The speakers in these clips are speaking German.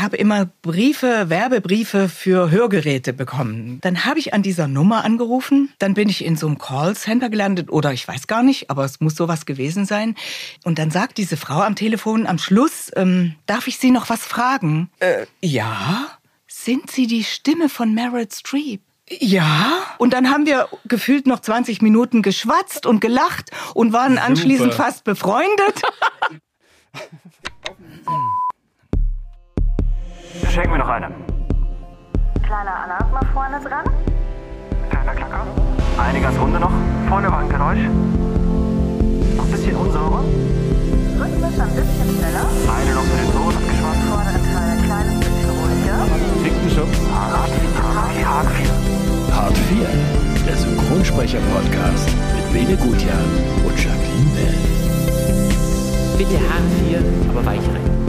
ich habe immer Briefe, Werbebriefe für Hörgeräte bekommen. Dann habe ich an dieser Nummer angerufen, dann bin ich in so einem Callcenter gelandet oder ich weiß gar nicht, aber es muss sowas gewesen sein. Und dann sagt diese Frau am Telefon am Schluss, ähm, darf ich Sie noch was fragen? Äh, ja. Sind Sie die Stimme von Meryl Streep? Ja. Und dann haben wir gefühlt noch 20 Minuten geschwatzt und gelacht und waren Super. anschließend fast befreundet. Schenk mir noch eine. Kleiner Alarm vorne dran. Kleiner Klacker. Eine Gasrunde noch. Vorne war ein Geräusch. Noch ein bisschen unsauber. Rhythmisch ein bisschen schneller. Eine noch für den Sohn abgeschwatzt. Vorderen Teil ein kleines bisschen ruhiger. Fickten Schubs. Hart 4. Hart 4. Hart 4, der Synchronsprecher-Podcast mit Bene Gutjahr und Jacqueline Bell. Bitte Hartz IV, aber weichrein. Danke.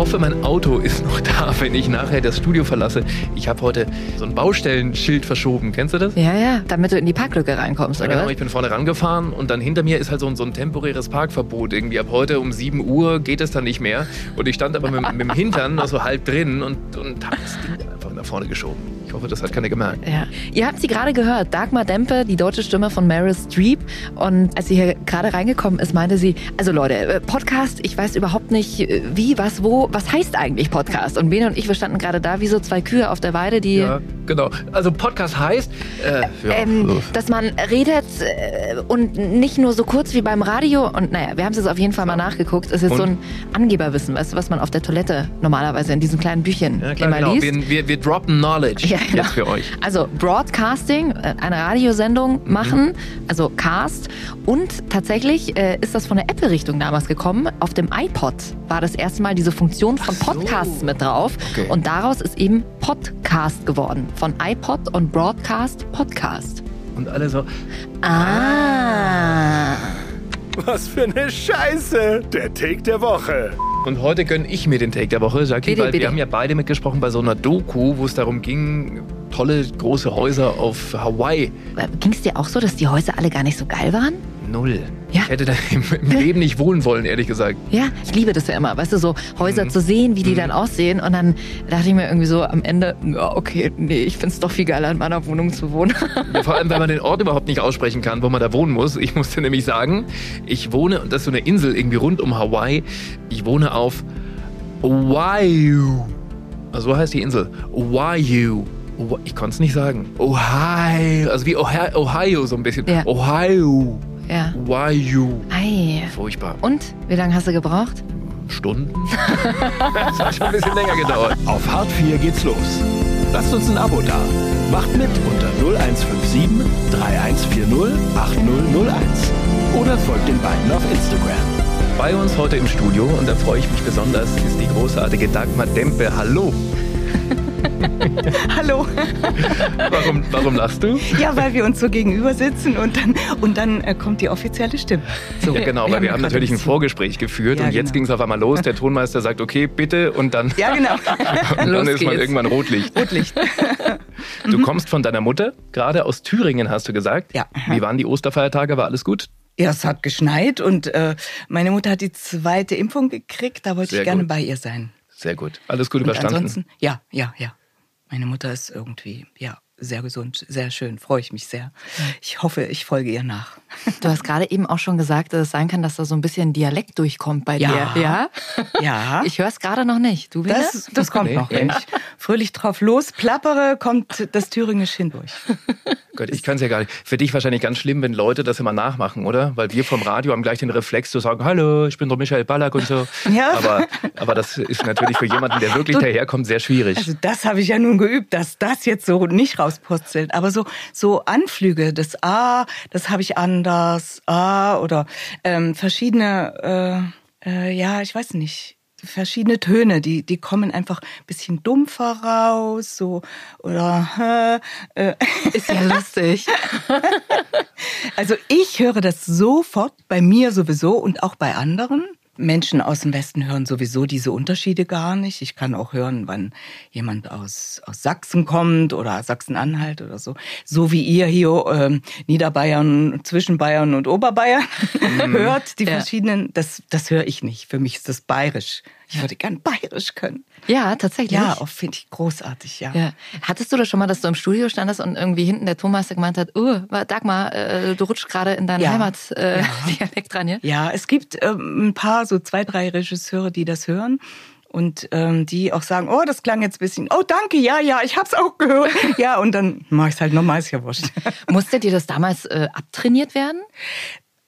Hoffe, mein Auto ist noch da, wenn ich nachher das Studio verlasse. Ich habe heute so ein Baustellenschild verschoben. Kennst du das? Ja, ja, damit du in die Parklücke reinkommst, Ja, oder genau, was? ich bin vorne rangefahren und dann hinter mir ist halt so ein, so ein temporäres Parkverbot. Irgendwie ab heute um 7 Uhr geht es dann nicht mehr. Und ich stand aber mit, mit dem Hintern noch so halb drin und, und hab das Ding einfach nach vorne geschoben. Ich hoffe, das hat keiner gemerkt. Ja. Ihr habt sie gerade gehört, Dagmar Dempe, die deutsche Stimme von Meryl Streep. Und als sie hier gerade reingekommen ist, meinte sie, also Leute, äh, Podcast, ich weiß überhaupt nicht äh, wie, was, wo, was heißt eigentlich Podcast? Und Bene und ich, wir standen gerade da wie so zwei Kühe auf der Weide, die... Ja, genau. Also Podcast heißt, äh, ja, Ähm, so. dass man redet äh, und nicht nur so kurz wie beim Radio. Und naja, wir haben es jetzt auf jeden Fall mal nachgeguckt. Es ist Und? so ein Angeberwissen, weißt du, was man auf der Toilette normalerweise in diesen kleinen Büchchen ja, klar, immer genau. liest. Wir, wir, wir droppen Knowledge Ja, genau. jetzt für euch. Also Broadcasting, äh, eine Radiosendung Mhm. machen, also Cast. Und tatsächlich äh, ist das von der Apple-Richtung damals gekommen. Auf dem iPod war das erste Mal diese Funktion von so. Podcasts mit drauf. Okay. Und daraus ist eben Podcast geworden. Von iPod und Broadcast Podcast. Und alle so, Ah. Was für eine Scheiße! Der Take der Woche. Und heute gönne ich mir den Take der Woche, Jackie, Bitte, weil bitte. wir haben ja beide mitgesprochen bei so einer Doku, wo es darum ging, tolle große Häuser auf Hawaii. Ging es dir auch so, dass die Häuser alle gar nicht so geil waren? Null. Ja. Ich hätte da im, im Leben nicht wohnen wollen, ehrlich gesagt. Ja, ich liebe das ja immer, weißt du, so Häuser Mhm. zu sehen, wie die dann aussehen. Und dann dachte ich mir irgendwie so am Ende, okay, nee, ich find's doch viel geiler, in meiner Wohnung zu wohnen. Ja, vor allem, weil man den Ort überhaupt nicht aussprechen kann, wo man da wohnen muss. Ich musste nämlich sagen, ich wohne, und das ist so eine Insel irgendwie rund um Hawaii, ich wohne auf Oahu. Also so heißt die Insel. Oahu. Ich konnte es nicht sagen. Ohio. Also wie Ohio, Ohio so ein bisschen. Ja. Ohio. Ja. Oahu. Ei. Furchtbar. Und? Wie lange hast du gebraucht? Stunden? das hat schon ein bisschen länger gedauert. Auf Hart 4 geht's los. Lasst uns ein Abo da. Macht mit unter 0157 3140 8001. Oder folgt den beiden auf Instagram. Bei uns heute im Studio, und da freue ich mich besonders, ist die großartige Dagmar Dempe. Hallo. Hallo. Warum, warum lachst du? Ja, weil wir uns so gegenüber sitzen und dann, und dann äh, kommt die offizielle Stimme. So, Ja, genau, weil wir haben natürlich ein Vorgespräch geführt Ja, und jetzt genau. ging es auf einmal los. Der Tonmeister sagt, okay, bitte, und dann, Ja, genau. und dann Los ist man irgendwann Rotlicht. Rotlicht. Du kommst von deiner Mutter, gerade aus Thüringen, hast du gesagt. Ja. Wie waren die Osterfeiertage? War alles gut? Ja, es hat geschneit und äh, meine Mutter hat die zweite Impfung gekriegt. Da wollte Sehr ich gerne gut. bei ihr sein. Sehr gut. Alles gut Und überstanden. ansonsten, ja, ja, ja. Meine Mutter ist irgendwie, ja, sehr gesund, sehr schön. Freue ich mich sehr. Ich hoffe, ich folge ihr nach. Du hast gerade eben auch schon gesagt, dass es sein kann, dass da so ein bisschen Dialekt durchkommt bei Ja. dir. Ja? Ja. Ich höre es gerade noch nicht. Du Das, Bene? das kommt Nee. noch. Wenn ich fröhlich drauf losplappere, kommt das Thüringisch hindurch. Gott, ich kann es ja gar nicht. Für dich wahrscheinlich ganz schlimm, wenn Leute das immer nachmachen, oder? Weil wir vom Radio haben gleich den Reflex zu sagen, hallo, ich bin der Michael Ballack und so. Ja. Aber, aber das ist natürlich für jemanden, der wirklich daherkommt, sehr schwierig. Also das habe ich ja nun geübt, dass das jetzt so nicht rauspurzelt. Aber so, so Anflüge, das A, das habe ich anders, A oder ähm, verschiedene, äh, äh, ja, ich weiß nicht, verschiedene Töne, die, die kommen einfach ein bisschen dumpfer raus, so oder äh. Ist ja lustig. Also ich höre das sofort bei mir sowieso und auch bei anderen. Menschen aus dem Westen hören sowieso diese Unterschiede gar nicht. Ich kann auch hören, wann jemand aus, aus Sachsen kommt oder Sachsen-Anhalt oder so. So wie ihr hier ähm, Niederbayern, Zwischenbayern und Oberbayern hört, die Ja. verschiedenen, das, das höre ich nicht. Für mich ist das bayerisch. Ich würde gern bayerisch können. Ja, tatsächlich. Ja, auch finde ich großartig, ja. Ja. Hattest du das schon mal, dass du im Studio standest und irgendwie hinten der Tonmeister gemeint hat, oh, Dagmar, äh, du rutschst gerade in deinen Ja. Heimatdialekt äh, Ja. Rein, ja? Ja, es gibt ähm, ein paar, so zwei, drei Regisseure, die das hören und ähm, die auch sagen, oh, das klang jetzt ein bisschen, oh, danke, ja, ja, ich hab's auch gehört. Ja, und dann mach ich's halt nochmal, ist ja wurscht. Musste dir das damals äh, abtrainiert werden?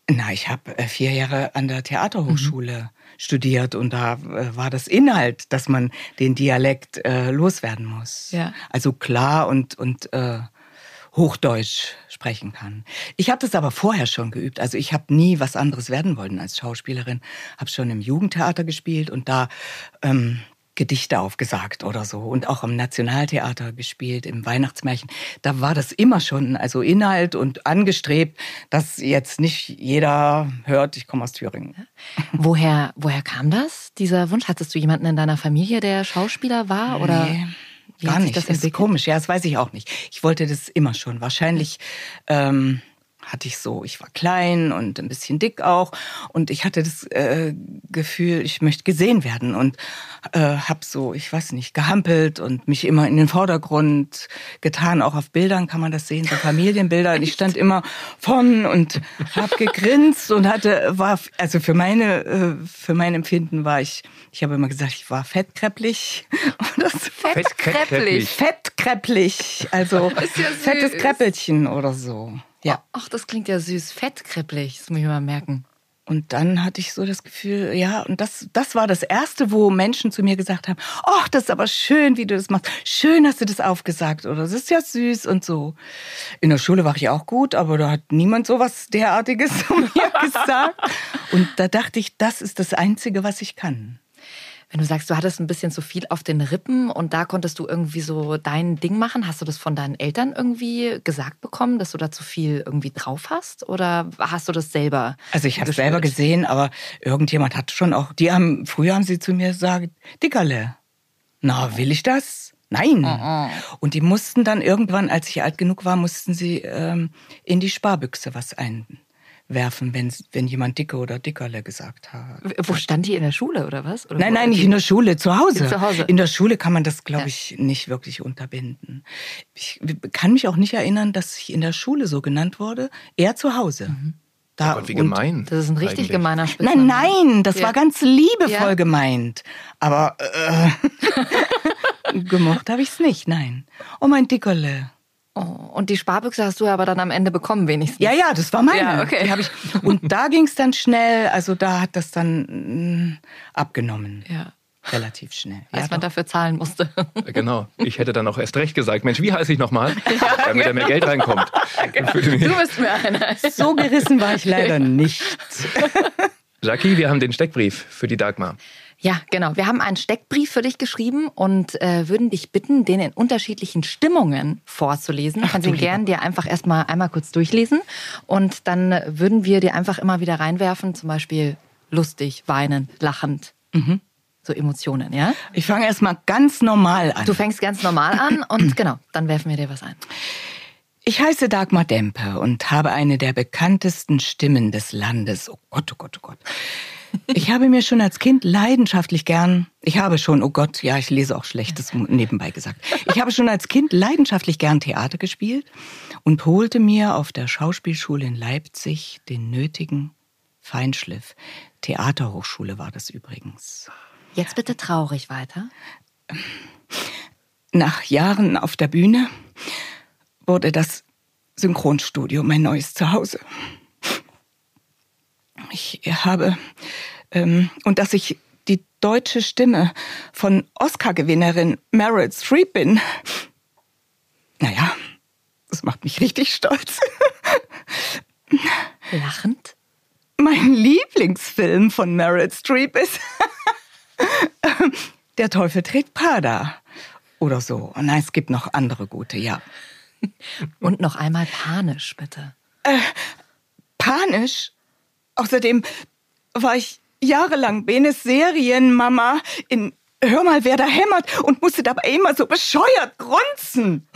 Na, ich habe äh, vier Jahre an der Theaterhochschule studiert und da äh, war das Inhalt, dass man den Dialekt äh, loswerden muss. Ja. Also klar und und äh, Hochdeutsch sprechen kann. Ich habe das aber vorher schon geübt. Also ich habe nie was anderes werden wollen als Schauspielerin. Habe schon im Jugendtheater gespielt und da ähm, Gedichte aufgesagt oder so und auch am Nationaltheater gespielt im Weihnachtsmärchen. Da war das immer schon also Inhalt und angestrebt, dass jetzt nicht jeder hört, ich komme aus Thüringen. Woher, woher kam das, dieser Wunsch? Hattest du jemanden in deiner Familie, der Schauspieler war? Oder Nee, wie gar nicht. das ist komisch. Ja, das weiß ich auch nicht. Ich wollte das immer schon. Wahrscheinlich ähm, hatte ich so, ich war klein und ein bisschen dick auch und ich hatte das äh, Gefühl, ich möchte gesehen werden und äh, habe so, ich weiß nicht, gehampelt und mich immer in den Vordergrund getan. Auch auf Bildern kann man das sehen, so Familienbilder. Und ich stand immer vorn und habe gegrinst und hatte, war, also für meine, äh, für mein Empfinden war ich, ich habe immer gesagt, ich war so. Fettkräpplich. Fettkräpplich, also ja fettes Kräppelchen oder so. Ja. Ach, das klingt ja süß. Fettkräpplich, das muss ich mal merken. Und dann hatte ich so das Gefühl, ja, und das, das war das Erste, wo Menschen zu mir gesagt haben, ach, das ist aber schön, wie du das machst. Schön hast du das aufgesagt oder das ist ja süß und so. In der Schule war ich auch gut, aber da hat niemand sowas derartiges zu mir gesagt. Und da dachte ich, das ist das Einzige, was ich kann. Wenn du sagst, du hattest ein bisschen zu viel auf den Rippen und da konntest du irgendwie so dein Ding machen, hast du das von deinen Eltern irgendwie gesagt bekommen, dass du da zu viel irgendwie drauf hast? Oder hast du das selber? Also ich habe es selber gesehen, aber irgendjemand hat schon auch, die haben, früher haben sie zu mir gesagt, Dickerle, na, will ich das? Nein. Und die mussten dann irgendwann, als ich alt genug war, mussten sie ähm, in die Sparbüchse was einwerfen, wenn, wenn jemand Dicke oder Dickerle gesagt hat. Wo stand die in der Schule oder was? Oder Nein, nein, nicht in der Schule, zu Hause. Zu Hause. In der Schule kann man das, glaube Ja. ich, nicht wirklich unterbinden. Ich kann mich auch nicht erinnern, dass ich in der Schule so genannt wurde, eher zu Hause. Mhm. Da, Oh Gott, wie gemein. Das ist ein richtig eigentlich. gemeiner Spitzname. Nein, nein, das Ja. war ganz liebevoll Ja. gemeint. Aber äh, gemocht habe ich's nicht, nein. Oh, mein Dickerle. Oh, und die Sparbüchse hast du aber dann am Ende bekommen wenigstens. Ja, ja, das war meine. Ja, okay. Die hab ich, und da ging's dann schnell, also da hat das dann mm, abgenommen. Ja. Relativ schnell. Als Ja, man doch. dafür zahlen musste. Genau. Ich hätte dann auch erst recht gesagt, Mensch, wie heiße ich nochmal? Damit da mehr Geld reinkommt. Den- Du bist mir einer. so gerissen war ich leider nicht. Jackie, wir haben den Steckbrief für die Dagmar. Ja, genau. Wir haben einen Steckbrief für dich geschrieben und äh, würden dich bitten, den in unterschiedlichen Stimmungen vorzulesen. Du kannst ihn gern dir einfach erstmal einmal kurz durchlesen und dann würden wir dir einfach immer wieder reinwerfen, zum Beispiel lustig, weinend, lachend. So Emotionen, ja? Ich fange erst mal ganz normal an. Du fängst ganz normal an und genau, dann werfen wir dir was ein. Ich heiße Dagmar Dempe und habe eine der bekanntesten Stimmen des Landes. Oh Gott, oh Gott, oh Gott. Ich habe mir schon als Kind leidenschaftlich gern, ich habe schon, oh Gott, ja, ich lese auch Schlechtes nebenbei gesagt. Ich habe schon als Kind leidenschaftlich gern Theater gespielt und holte mir auf der Schauspielschule in Leipzig den nötigen Feinschliff. Theaterhochschule war das übrigens. Jetzt bitte traurig weiter. Nach Jahren auf der Bühne wurde das Synchronstudio mein neues Zuhause. Ich habe, ähm, und dass ich die deutsche Stimme von Oscar-Gewinnerin Meryl Streep bin, naja, das macht mich richtig stolz. Lachend? Mein Lieblingsfilm von Meryl Streep ist Der Teufel trägt Prada. Oder so. Nein, es gibt noch andere gute, ja. Und noch einmal panisch, bitte. Panisch. Außerdem war ich jahrelang Benes Serienmama in Hör mal, wer da hämmert und musste dabei immer so bescheuert grunzen.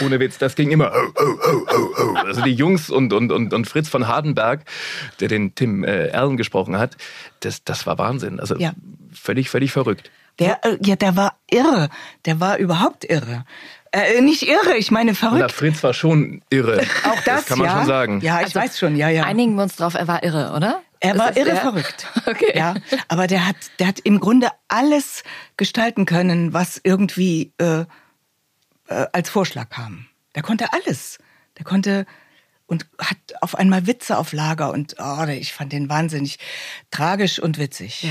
Ohne Witz, das ging immer. Oh, oh, oh, oh, oh. Also die Jungs und, und, und, und Fritz von Hardenberg, der den Tim äh, Erlen gesprochen hat, das, das war Wahnsinn. Also Ja. völlig, völlig verrückt. Der, äh, ja, der war irre. Der war überhaupt irre. Äh, nicht irre, ich meine Na, verrückt. Fritz war schon irre. Auch das, kann man ja. schon sagen. Ja, ich weiß schon, ja, ja. Einigen wir uns drauf, er war irre, oder? Er Ist war das irre der- verrückt. Okay. Ja, aber der hat, der hat im Grunde alles gestalten können, was irgendwie äh, äh, als Vorschlag kam. Der konnte alles. Der konnte und hat auf einmal Witze auf Lager und oh, ich fand den wahnsinnig tragisch und witzig.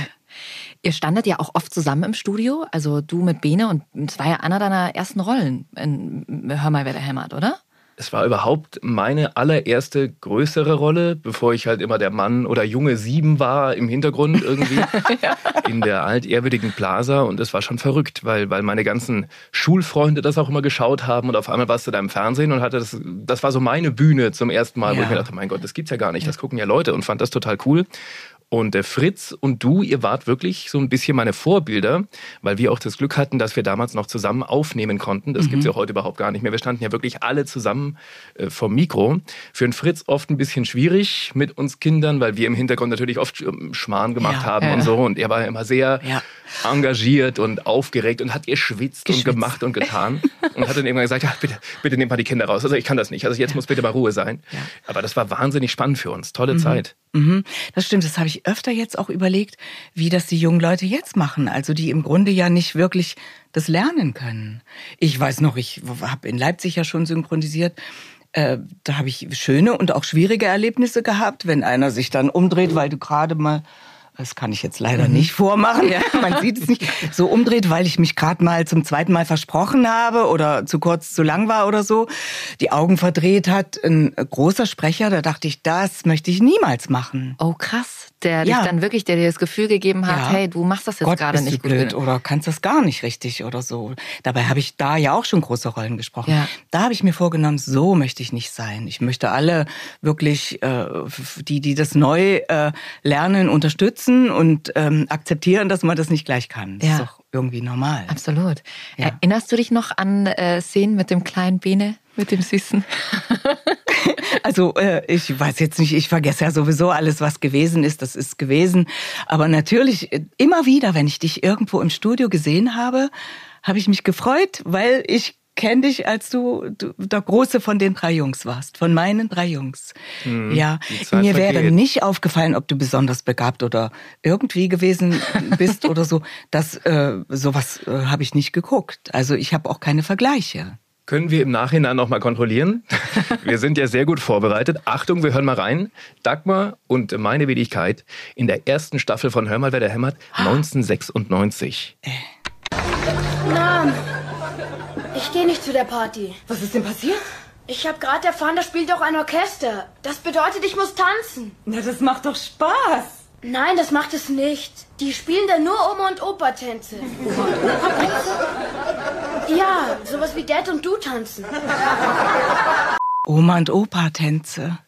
Ihr standet ja auch oft zusammen im Studio, also du mit Bene und es war ja einer deiner ersten Rollen in Hör mal, wer da hämmert, oder? Es war überhaupt meine allererste größere Rolle, bevor ich halt immer der Mann oder junge Sieben war im Hintergrund irgendwie in der altehrwürdigen Plaza und es war schon verrückt, weil, weil meine ganzen Schulfreunde das auch immer geschaut haben und auf einmal warst du da im Fernsehen und hatte das, das war so meine Bühne zum ersten Mal, wo Ja. ich mir dachte, mein Gott, das gibt's ja gar nicht, das gucken ja Leute und fand das total cool. Und der Fritz und du, ihr wart wirklich so ein bisschen meine Vorbilder, weil wir auch das Glück hatten, dass wir damals noch zusammen aufnehmen konnten. Das gibt's ja heute überhaupt gar nicht mehr. Wir standen ja wirklich alle zusammen äh, vom Mikro. Für den Fritz oft ein bisschen schwierig mit uns Kindern, weil wir im Hintergrund natürlich oft ähm, Schmarrn gemacht Ja, haben ja. und so. Und er war immer sehr Ja. Engagiert und aufgeregt und hat geschwitzt, Geschwitzt. und gemacht und getan. und hat dann irgendwann gesagt, ja, bitte, bitte nehmt mal die Kinder raus. Also ich kann das nicht. Also jetzt muss bitte mal Ruhe sein. Aber das war wahnsinnig spannend für uns. Tolle Zeit. Mhm, das stimmt, das habe ich öfter jetzt auch überlegt, wie das die jungen Leute jetzt machen. Also die im Grunde ja nicht wirklich das lernen können. Ich weiß noch, ich habe in Leipzig ja schon synchronisiert. Äh, da habe ich schöne und auch schwierige Erlebnisse gehabt, wenn einer sich dann umdreht, weil du gerade mal das kann ich jetzt leider nicht vormachen. Man sieht es nicht. So umdreht, weil ich mich gerade mal zum zweiten Mal versprochen habe oder zu kurz, zu lang war oder so. Die Augen verdreht hat. Ein großer Sprecher, da dachte ich, das möchte ich niemals machen. Oh krass, der Ja. dich dann wirklich, der dir das Gefühl gegeben hat, Ja. hey, du machst das jetzt Gott, gerade nicht du gut. blöd oder kannst das gar nicht richtig oder so. Dabei habe ich da ja auch schon große Rollen gesprochen. Ja. Da habe ich mir vorgenommen, so möchte ich nicht sein. Ich möchte alle wirklich, äh, die, die das neu äh, lernen, unterstützen und ähm, akzeptieren, dass man das nicht gleich kann. Das Ja. ist doch irgendwie normal. Absolut. Erinnerst du dich noch an äh, Szenen mit dem kleinen Bene, mit dem Süßen? Also äh, ich weiß jetzt nicht, ich vergesse ja sowieso alles, was gewesen ist, das ist gewesen. Aber natürlich, äh, immer wieder, wenn ich dich irgendwo im Studio gesehen habe, habe ich mich gefreut, weil ich kenne dich, als du, du der Große von den drei Jungs warst, von meinen drei Jungs. ja, die Zeit mir wäre vergeht. nicht aufgefallen, ob du besonders begabt oder irgendwie gewesen bist oder so. Das äh, sowas äh, habe ich nicht geguckt. Also ich habe auch keine Vergleiche. Können wir im Nachhinein noch mal kontrollieren? Wir sind ja sehr gut vorbereitet. Achtung, wir hören mal rein. Dagmar und meine Wenigkeit in der ersten Staffel von Hör mal, wer da hämmert, 1996. Mom, ich gehe nicht zu der Party. Was ist denn passiert? Ich habe gerade erfahren, da spielt auch ein Orchester. Das bedeutet, ich muss tanzen. Na, das macht doch Spaß. Nein, das macht es nicht. Die spielen da nur Oma- und Opa-Tänze. Ja, sowas wie Dad und du tanzen. Oma und Opa Tänze.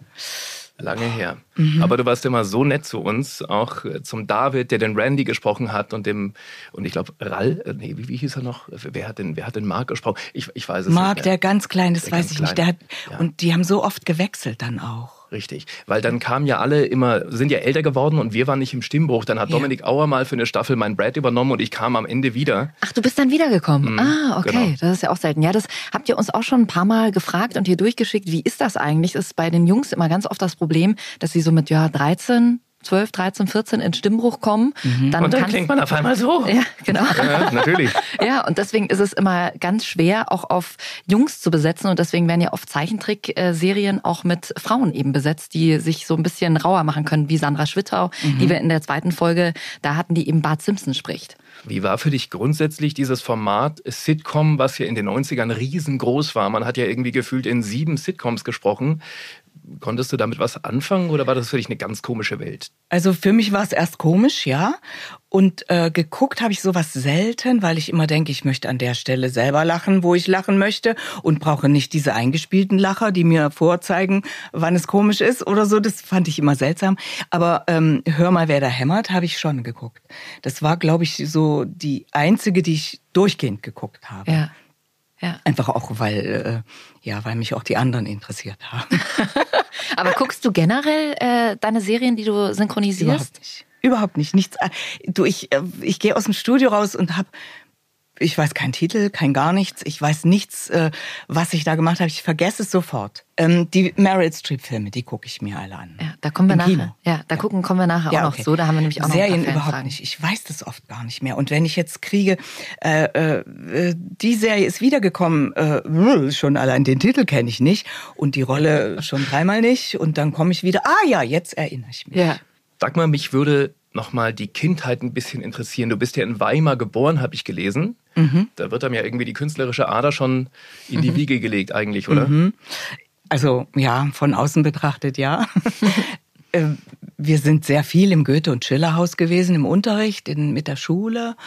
Lange her. Aber du warst immer so nett zu uns, auch äh, zum David, der den Randy gesprochen hat und dem, und ich glaube, Rall, äh, nee, wie, wie hieß er noch? Wer hat den, wer hat den Mark gesprochen? Ich, ich weiß es Marc, nicht. der mehr. ganz klein, das Der weiß ich nicht. Kleine. Der hat, Ja. Und die haben so oft gewechselt dann auch. Richtig, weil dann kamen ja alle immer, sind ja älter geworden und wir waren nicht im Stimmbruch. Dann hat Ja. Dominik Auer mal für eine Staffel mein Brad übernommen und ich kam am Ende wieder. Ach, du bist dann wiedergekommen. ah, okay. genau. Das ist ja auch selten. Ja, das habt ihr uns auch schon ein paar Mal gefragt und hier durchgeschickt. Wie ist das eigentlich? Das ist bei den Jungs immer ganz oft das Problem, dass sie so mit ja 13, 12, 13, 14 in Stimmbruch kommen. Dann Mhm. Und dann klingt man auf einmal so. Ja, genau. Ja, natürlich. Ja, und deswegen ist es immer ganz schwer, auch auf Jungs zu besetzen. Und deswegen werden ja oft Zeichentrickserien auch mit Frauen eben besetzt, die sich so ein bisschen rauer machen können, wie Sandra Schwittau, die wir in der zweiten Folge, da hatten, die eben Bart Simpson spricht. Wie war für dich grundsätzlich dieses Format Sitcom, was ja in den 90ern riesengroß war? Man hat ja irgendwie gefühlt in sieben Sitcoms gesprochen. Konntest du damit was anfangen oder war das für dich eine ganz komische Welt? Also für mich war es erst komisch, ja. Und äh, geguckt habe ich sowas selten, weil ich immer denke, ich möchte an der Stelle selber lachen, wo ich lachen möchte und brauche nicht diese eingespielten Lacher, die mir vorzeigen, wann es komisch ist oder so. Das fand ich immer seltsam. Aber ähm, Hör mal, wer da hämmert, habe ich schon geguckt. Das war, glaube ich, so die einzige, die ich durchgehend geguckt habe. Ja. Ja. Einfach auch, weil, äh, ja, weil mich auch die anderen interessiert haben. Aber guckst du generell äh, deine Serien, die du synchronisierst? Überhaupt nicht. Überhaupt nicht. Nichts. äh, Du, ich, äh, ich gehe aus dem Studio raus und habe, ich weiß keinen Titel, kein gar nichts. Ich weiß nichts, äh, was ich da gemacht habe. Ich vergesse es sofort. Ähm, die Meryl Streep Filme, die gucke ich mir alle an. Ja, da kommen wir Im nachher. Kino. Ja, da gucken kommen wir nachher auch noch okay. so. Da haben wir nämlich auch noch Serien ein paar überhaupt nicht. Ich weiß das oft gar nicht mehr. Und wenn ich jetzt kriege, äh, äh, die Serie ist wiedergekommen, äh, schon allein den Titel kenne ich nicht und die Rolle schon dreimal nicht und dann komme ich wieder. Ah ja, jetzt erinnere ich mich. Ja. Sag mal, mich würde nochmal die Kindheit ein bisschen interessieren. Du bist ja in Weimar geboren, habe ich gelesen. Mhm. Da wird einem ja irgendwie die künstlerische Ader schon in die Wiege gelegt eigentlich, oder? Mhm. Also ja, von außen betrachtet ja. Äh, Wir sind sehr viel im Goethe- und Schillerhaus gewesen, im Unterricht, in, mit der Schule.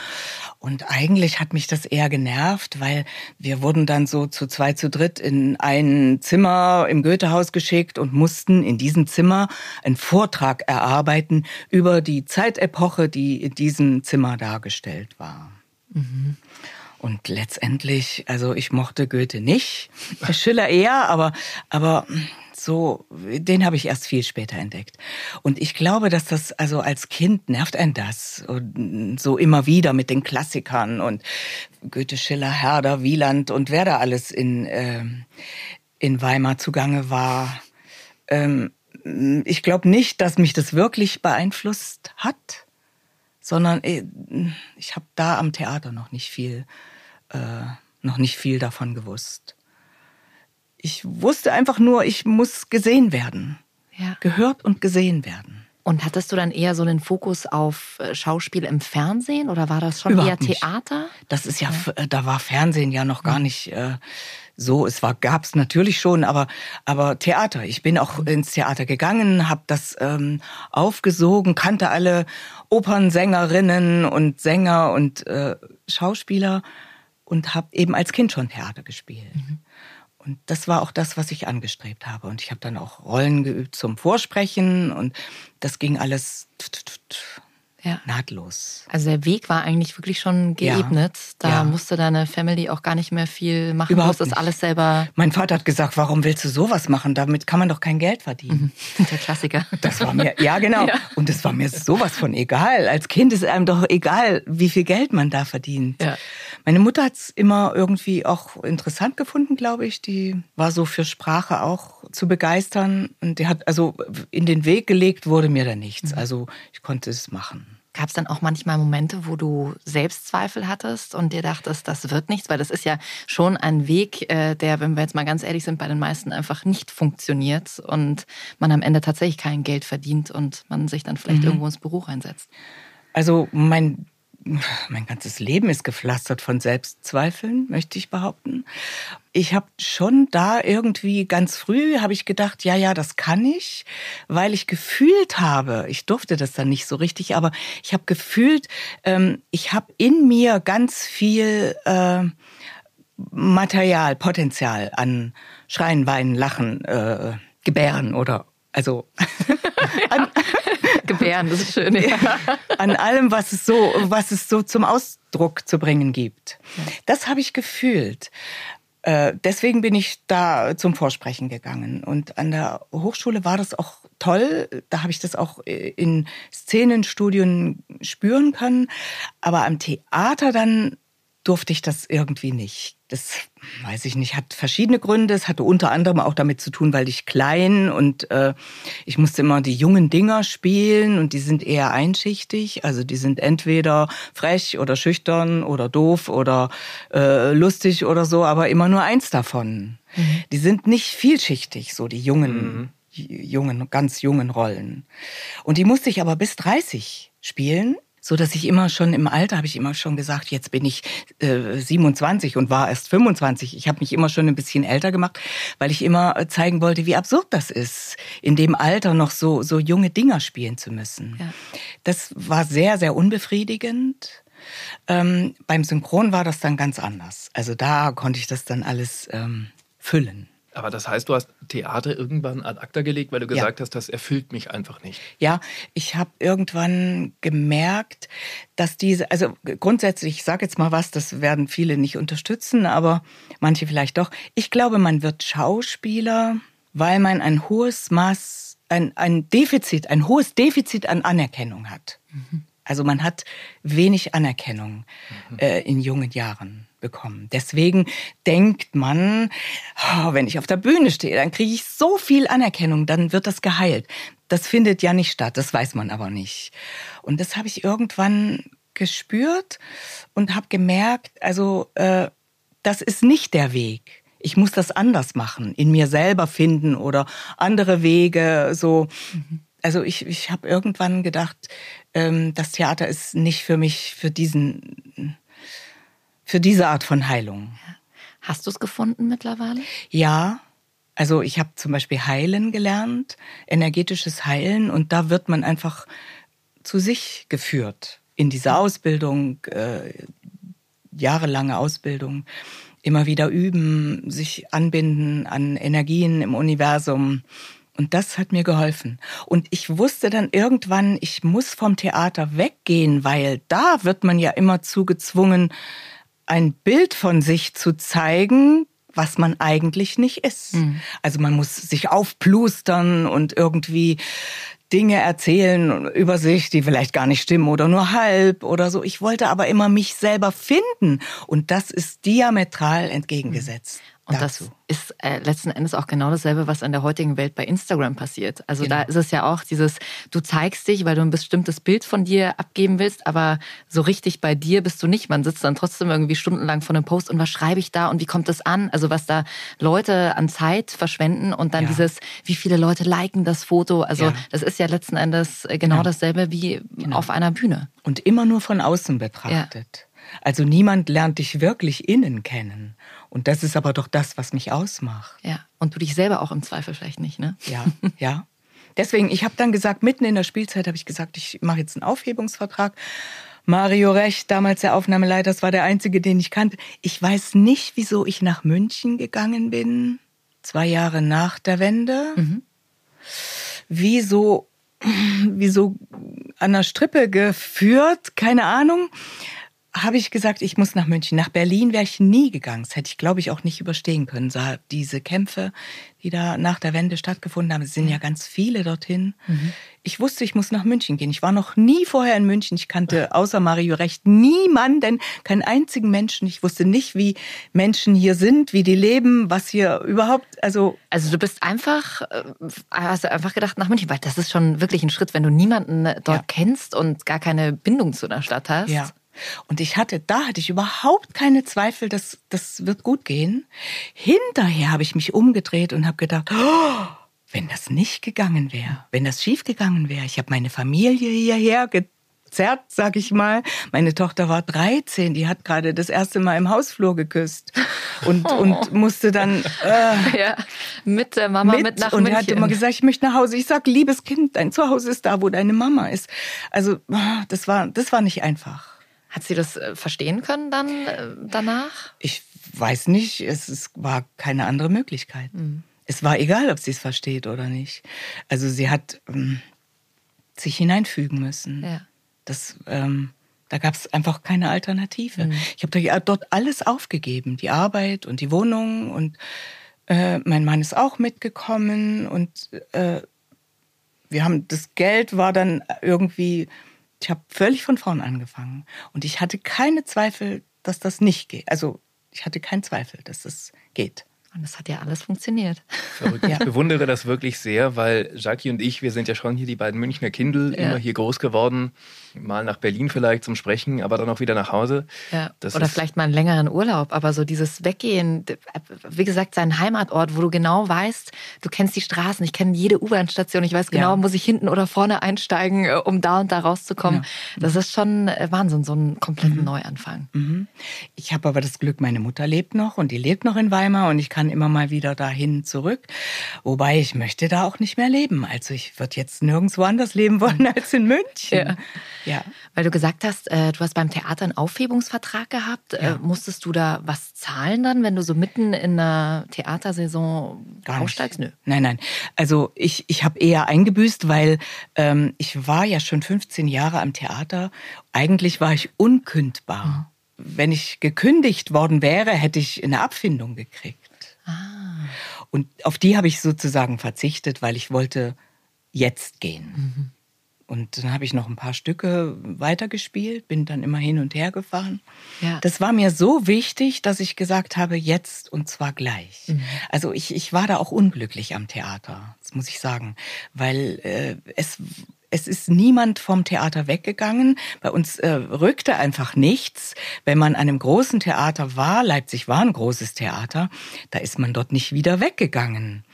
Und eigentlich hat mich das eher genervt, weil wir wurden dann so zu zwei, zu dritt in ein Zimmer im Goethehaus geschickt und mussten in diesem Zimmer einen Vortrag erarbeiten über die Zeitepoche, die in diesem Zimmer dargestellt war. Und letztendlich, also ich mochte Goethe nicht, Schiller eher, aber, aber so, den habe ich erst viel später entdeckt. Und ich glaube, dass das, also als Kind nervt einen das. Und so immer wieder mit den Klassikern und Goethe, Schiller, Herder, Wieland und wer da alles in, ähm, in Weimar zugange war. Ähm, ich glaube nicht, dass mich das wirklich beeinflusst hat, sondern äh, ich habe da am Theater noch nicht viel, äh, noch nicht viel davon gewusst. Ich wusste einfach nur, ich muss gesehen werden, Ja. gehört und gesehen werden. Und hattest du dann eher so einen Fokus auf äh, Schauspiel im Fernsehen oder war das schon Überhaupt eher nicht. Theater? Das ist ja, f- da war Fernsehen ja noch gar nicht äh, so. Es war, gab's natürlich schon, aber aber Theater. Ich bin auch ins Theater gegangen, habe das ähm, aufgesogen, kannte alle Opernsängerinnen und Sänger und äh, Schauspieler und habe eben als Kind schon Theater gespielt. Und das war auch das, was ich angestrebt habe. Und ich habe dann auch Rollen geübt zum Vorsprechen und das ging alles Ja. nahtlos. Also der Weg war eigentlich wirklich schon Ja. geebnet. Da Ja. musste deine Family auch gar nicht mehr viel machen. Überhaupt du nicht. alles selber. Mein Vater hat gesagt, warum willst du sowas machen? Damit kann man doch kein Geld verdienen. Der Klassiker. Das war mir, ja genau. Ja. Und das war mir sowas von egal. Als Kind ist einem doch egal, wie viel Geld man da verdient. Ja. Meine Mutter hat's immer irgendwie auch interessant gefunden, glaube ich. Die war so für Sprache auch zu begeistern. Und die hat, also in den Weg gelegt wurde mir da nichts. Mhm. Also ich konnte es machen. Gab es dann auch manchmal Momente, wo du Selbstzweifel hattest und dir dachtest, das wird nichts? Weil das ist ja schon ein Weg, äh, der, wenn wir jetzt mal ganz ehrlich sind, bei den meisten einfach nicht funktioniert und man am Ende tatsächlich kein Geld verdient und man sich dann vielleicht irgendwo ins Büro reinsetzt. Also mein, mein ganzes Leben ist gepflastert von Selbstzweifeln, möchte ich behaupten. Ich habe schon da irgendwie ganz früh habe ich gedacht, ja, ja, das kann ich, weil ich gefühlt habe, ich durfte das dann nicht so richtig, aber ich habe gefühlt, ähm, ich habe in mir ganz viel äh, Material, Potenzial an Schreien, Weinen, Lachen, äh, Gebären oder also an, Gebären, das ist schön. Ja. an allem, was es so, was es so zum Ausdruck zu bringen gibt. Das habe ich gefühlt. Äh, deswegen bin ich da zum Vorsprechen gegangen. Und an der Hochschule war das auch toll. Da habe ich das auch äh, in Szenenstudien spüren können. Aber am Theater dann durfte ich das irgendwie nicht. Das weiß ich nicht, hat verschiedene Gründe. Es hatte unter anderem auch damit zu tun, weil ich klein und äh, ich musste immer die jungen Dinger spielen und die sind eher einschichtig. Also die sind entweder frech oder schüchtern oder doof oder äh, lustig oder so, aber immer nur eins davon. Die sind nicht vielschichtig, so die jungen, jungen, ganz jungen Rollen. Und die musste ich aber bis 30 spielen so dass ich immer schon im Alter habe ich immer schon gesagt, jetzt bin ich äh, 27 und war erst 25. Ich habe mich immer schon ein bisschen älter gemacht, weil ich immer äh, zeigen wollte, wie absurd das ist, in dem Alter noch so so junge Dinger spielen zu müssen. Ja. Das war sehr sehr unbefriedigend. Ähm, beim Synchron war das dann ganz anders. Also da konnte ich das dann alles ähm, füllen. Aber das heißt, du hast Theater irgendwann ad acta gelegt, weil du gesagt hast, das erfüllt mich einfach nicht. Ja, ich habe irgendwann gemerkt, dass diese, also grundsätzlich, ich sage jetzt mal was, das werden viele nicht unterstützen, aber manche vielleicht doch. Ich glaube, man wird Schauspieler, weil man ein hohes Maß, ein, ein Defizit, ein hohes Defizit an Anerkennung hat. Also man hat wenig Anerkennung äh, in jungen Jahren bekommen. Deswegen denkt man, oh, wenn ich auf der Bühne stehe, dann kriege ich so viel Anerkennung, dann wird das geheilt. Das findet ja nicht statt, das weiß man aber nicht. Und das habe ich irgendwann gespürt und habe gemerkt, also äh, das ist nicht der Weg. Ich muss das anders machen, in mir selber finden oder andere Wege. So, also ich, ich habe irgendwann gedacht, ähm, das Theater ist nicht für mich für diesen für diese Art von Heilung. Hast du es gefunden mittlerweile? Ja, also ich habe zum Beispiel Heilen gelernt, energetisches Heilen, und da wird man einfach zu sich geführt in dieser Ausbildung, äh, jahrelange Ausbildung, immer wieder üben, sich anbinden an Energien im Universum. Und das hat mir geholfen. Und ich wusste dann irgendwann, ich muss vom Theater weggehen, weil da wird man ja immer zu gezwungen, ein Bild von sich zu zeigen, was man eigentlich nicht ist. Also man muss sich aufplustern und irgendwie Dinge erzählen über sich, die vielleicht gar nicht stimmen oder nur halb oder so. Ich wollte aber immer mich selber finden und das ist diametral entgegengesetzt. Und dazu. das ist äh, letzten Endes auch genau dasselbe, was in der heutigen Welt bei Instagram passiert. Also Genau. da ist es ja auch dieses, du zeigst dich, weil du ein bestimmtes Bild von dir abgeben willst, aber so richtig bei dir bist du nicht. Man sitzt dann trotzdem irgendwie stundenlang vor einem Post und was schreibe ich da und wie kommt das an? Also was da Leute an Zeit verschwenden und dann Ja. dieses, wie viele Leute liken das Foto. Also Ja. das ist ja letzten Endes äh, genau Genau. dasselbe wie auf einer Bühne. und immer nur von außen betrachtet. Also niemand lernt dich wirklich innen kennen. Und das ist aber doch das, was mich ausmacht. Ja. Und du dich selber auch im Zweifel vielleicht nicht, ne? Ja, ja. Deswegen, ich habe dann gesagt, mitten in der Spielzeit habe ich gesagt, ich mache jetzt einen Aufhebungsvertrag. Mario Recht, damals der Aufnahmeleiter, das war der einzige, den ich kannte. Ich weiß nicht, wieso ich nach München gegangen bin, zwei Jahre nach der Wende. Wieso, wieso an der Strippe geführt, keine Ahnung. Habe ich gesagt, ich muss nach München. Nach Berlin wäre ich nie gegangen. Das hätte ich, glaube ich, auch nicht überstehen können. So, diese Kämpfe, die da nach der Wende stattgefunden haben, es sind ja ganz viele dorthin. Ich wusste, ich muss nach München gehen. Ich war noch nie vorher in München. Ich kannte außer Mario Recht niemanden, keinen einzigen Menschen. Ich wusste nicht, wie Menschen hier sind, wie die leben, was hier überhaupt, also Also du bist einfach, äh, hast du einfach gedacht nach München, weil das ist schon wirklich ein Schritt, wenn du niemanden dort Ja. kennst und gar keine Bindung zu der Stadt hast. Ja. Und ich hatte, da hatte ich überhaupt keine Zweifel, dass das wird gut gehen. Hinterher habe ich mich umgedreht und habe gedacht, oh, wenn das nicht gegangen wäre, wenn das schief gegangen wäre. Ich habe meine Familie hierher gezerrt, sag ich mal. Meine Tochter war 13, die hat gerade das erste Mal im Hausflur geküsst und, und musste dann äh, Ja, mit der Mama mit, mit, nach und München. er hat immer gesagt, ich möchte nach Hause. Ich sag, liebes Kind, dein Zuhause ist da, wo deine Mama ist. Also ah, das war, das war nicht einfach. Hat sie das äh, verstehen können dann äh, danach? Ich weiß nicht, es, es war keine andere Möglichkeit. Es war egal, ob sie es versteht oder nicht. Also sie hat ähm, sich hineinfügen müssen. Ja. Das, ähm, da gab es einfach keine Alternative. Ich habe dort alles aufgegeben, die Arbeit und die Wohnung und äh, mein Mann ist auch mitgekommen und äh, wir haben das Geld war dann irgendwie, ich habe völlig von vorn angefangen und ich hatte keine Zweifel, dass das nicht geht. Also ich hatte keinen Zweifel, dass das geht. Und es hat ja alles funktioniert. Verrückt. Ich bewundere das wirklich sehr, weil Jackie und ich, wir sind ja schon hier die beiden Münchner Kindel, Ja. immer hier groß geworden. Mal nach Berlin vielleicht zum Sprechen, aber dann auch wieder nach Hause. Ja. Das Oder ist- vielleicht mal einen längeren Urlaub, aber so dieses Weggehen, wie gesagt, sein Heimatort, wo du genau weißt, du kennst die Straßen, ich kenne jede U-Bahn-Station, ich weiß genau, Ja. muss ich hinten oder vorne einsteigen, äh, um da und da rauszukommen. Das ist schon äh, Wahnsinn, so einen kompletten Neuanfang. Ich habe aber das Glück, meine Mutter lebt noch und die lebt noch in Weimar und ich kann immer mal wieder dahin zurück. Wobei ich möchte da auch nicht mehr leben. Also ich würde jetzt nirgendwo anders leben wollen als in München. Ja. Ja. Weil du gesagt hast, äh, du hast beim Theater einen Aufhebungsvertrag gehabt. Äh, musstest du da was zahlen dann, wenn du so mitten in einer Theatersaison Gar aussteigst? Nö. Nein, nein. Also ich, ich habe eher eingebüßt, weil ähm, ich war ja schon 15 Jahre am Theater. Eigentlich war ich unkündbar. Wenn ich gekündigt worden wäre, hätte ich eine Abfindung gekriegt. Und auf die habe ich sozusagen verzichtet, weil ich wollte jetzt gehen. Und dann habe ich noch ein paar Stücke weitergespielt, bin dann immer hin und her gefahren. Ja. Das war mir so wichtig, dass ich gesagt habe, jetzt und zwar gleich. Also ich, ich war da auch unglücklich am Theater, das muss ich sagen, weil äh, es es ist niemand vom Theater weggegangen. Bei uns äh, rückte einfach nichts. Wenn man an einem großen Theater war, Leipzig war ein großes Theater, da ist man dort nicht wieder weggegangen.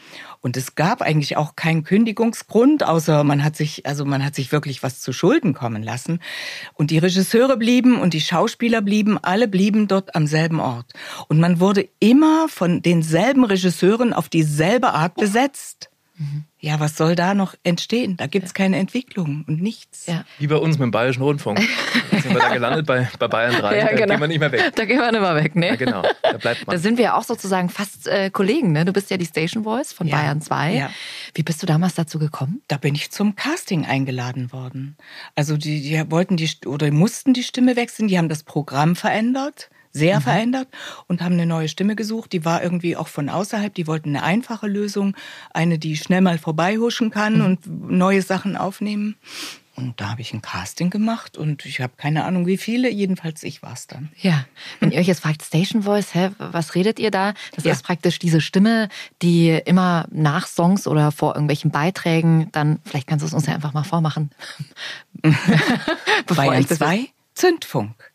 Und es gab eigentlich auch keinen Kündigungsgrund, außer man hat sich, also man hat sich wirklich was zu Schulden kommen lassen. Und die Regisseure blieben und die Schauspieler blieben, alle blieben dort am selben Ort. Und man wurde immer von denselben Regisseuren auf dieselbe Art besetzt. Ja, was soll da noch entstehen? Da gibt's keine Entwicklung und nichts. Ja. Wie bei uns mit dem Bayerischen Rundfunk. Jetzt sind wir da gelandet bei, bei Bayern 3. Ja, da genau. gehen wir nicht mehr weg. Da gehen wir nicht mehr weg, ne? Ja, genau. Da bleibt man. Da sind wir ja auch sozusagen fast äh, Kollegen, ne? Du bist ja die Station Voice von Ja, Bayern 2. ja. Wie bist du damals dazu gekommen? Da bin ich zum Casting eingeladen worden. Also die, die wollten die oder mussten die Stimme wechseln. Die haben das Programm verändert, sehr verändert und haben eine neue Stimme gesucht. Die war irgendwie auch von außerhalb. Die wollten eine einfache Lösung, eine, die schnell mal vorbeihuschen kann und neue Sachen aufnehmen. Und da habe ich ein Casting gemacht und ich habe keine Ahnung wie viele. Jedenfalls ich war es dann. Ja. Wenn ihr euch jetzt fragt, Station Voice, hä, was redet ihr da? Das Ja. ist praktisch diese Stimme, die immer nach Songs oder vor irgendwelchen Beiträgen dann, vielleicht kannst du es uns ja einfach mal vormachen. Bevor Bayern ich das- 2, Zündfunk.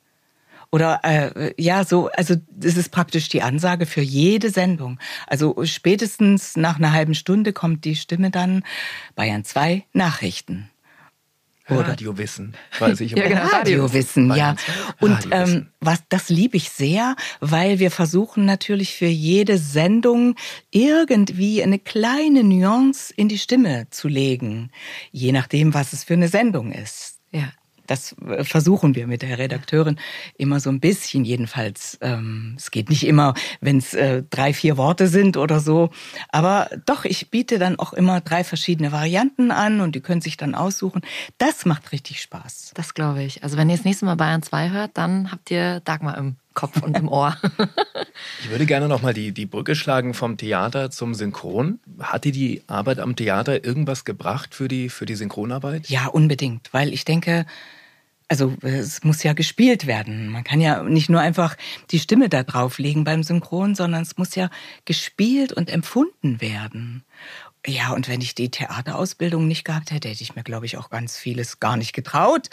Oder äh, ja, so, also das ist praktisch die Ansage für jede Sendung. Also spätestens nach einer halben Stunde kommt die Stimme dann Bayern 2 Nachrichten. Radiowissen, weiß ich Ja, genau. Radiowissen, ja. Bayern 2, Und ähm, was das liebe ich sehr, weil wir versuchen natürlich für jede Sendung irgendwie eine kleine Nuance in die Stimme zu legen, je nachdem, was es für eine Sendung ist. Ja. Das äh, versuchen wir mit der Redakteurin immer so ein bisschen jedenfalls. Ähm, es geht nicht immer, wenn es äh, drei, vier Worte sind oder so. Aber doch, ich biete dann auch immer drei verschiedene Varianten an und die können sich dann aussuchen. Das macht richtig Spaß. Das glaube ich. Also wenn ihr das nächste Mal Bayern 2 hört, dann habt ihr Dagmar im Kopf und im Ohr. Ich würde gerne nochmal die, die Brücke schlagen vom Theater zum Synchron. Hat dir die Arbeit am Theater irgendwas gebracht für die, für die Synchronarbeit? Ja, unbedingt, weil ich denke, also es muss ja gespielt werden. Man kann ja nicht nur einfach die Stimme da drauflegen beim Synchron, sondern es muss ja gespielt und empfunden werden. Ja, und wenn ich die Theaterausbildung nicht gehabt hätte, hätte ich mir, glaube ich, auch ganz vieles gar nicht getraut.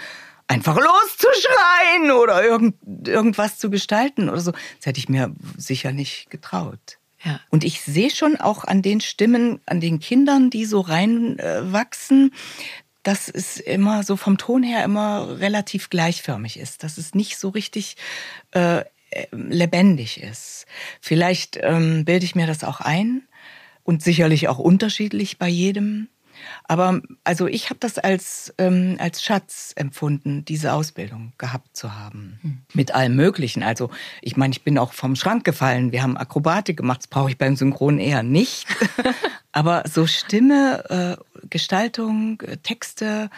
Einfach loszuschreien oder irgend, irgendwas zu gestalten oder so. Das hätte ich mir sicher nicht getraut. Ja. Und ich sehe schon auch an den Stimmen, an den Kindern, die so reinwachsen, wachsen, dass es immer so vom Ton her immer relativ gleichförmig ist, dass es nicht so richtig äh, äh, lebendig ist. Vielleicht ähm, bilde ich mir das auch ein und sicherlich auch unterschiedlich bei jedem. Aber also ich habe das als, ähm, als Schatz empfunden, diese Ausbildung gehabt zu haben. Mit allem Möglichen. Also ich meine, ich bin auch vom Schrank gefallen. Wir haben Akrobatik gemacht. Das brauche ich beim Synchron eher nicht. Aber so Stimme, äh, Gestaltung, äh, Texte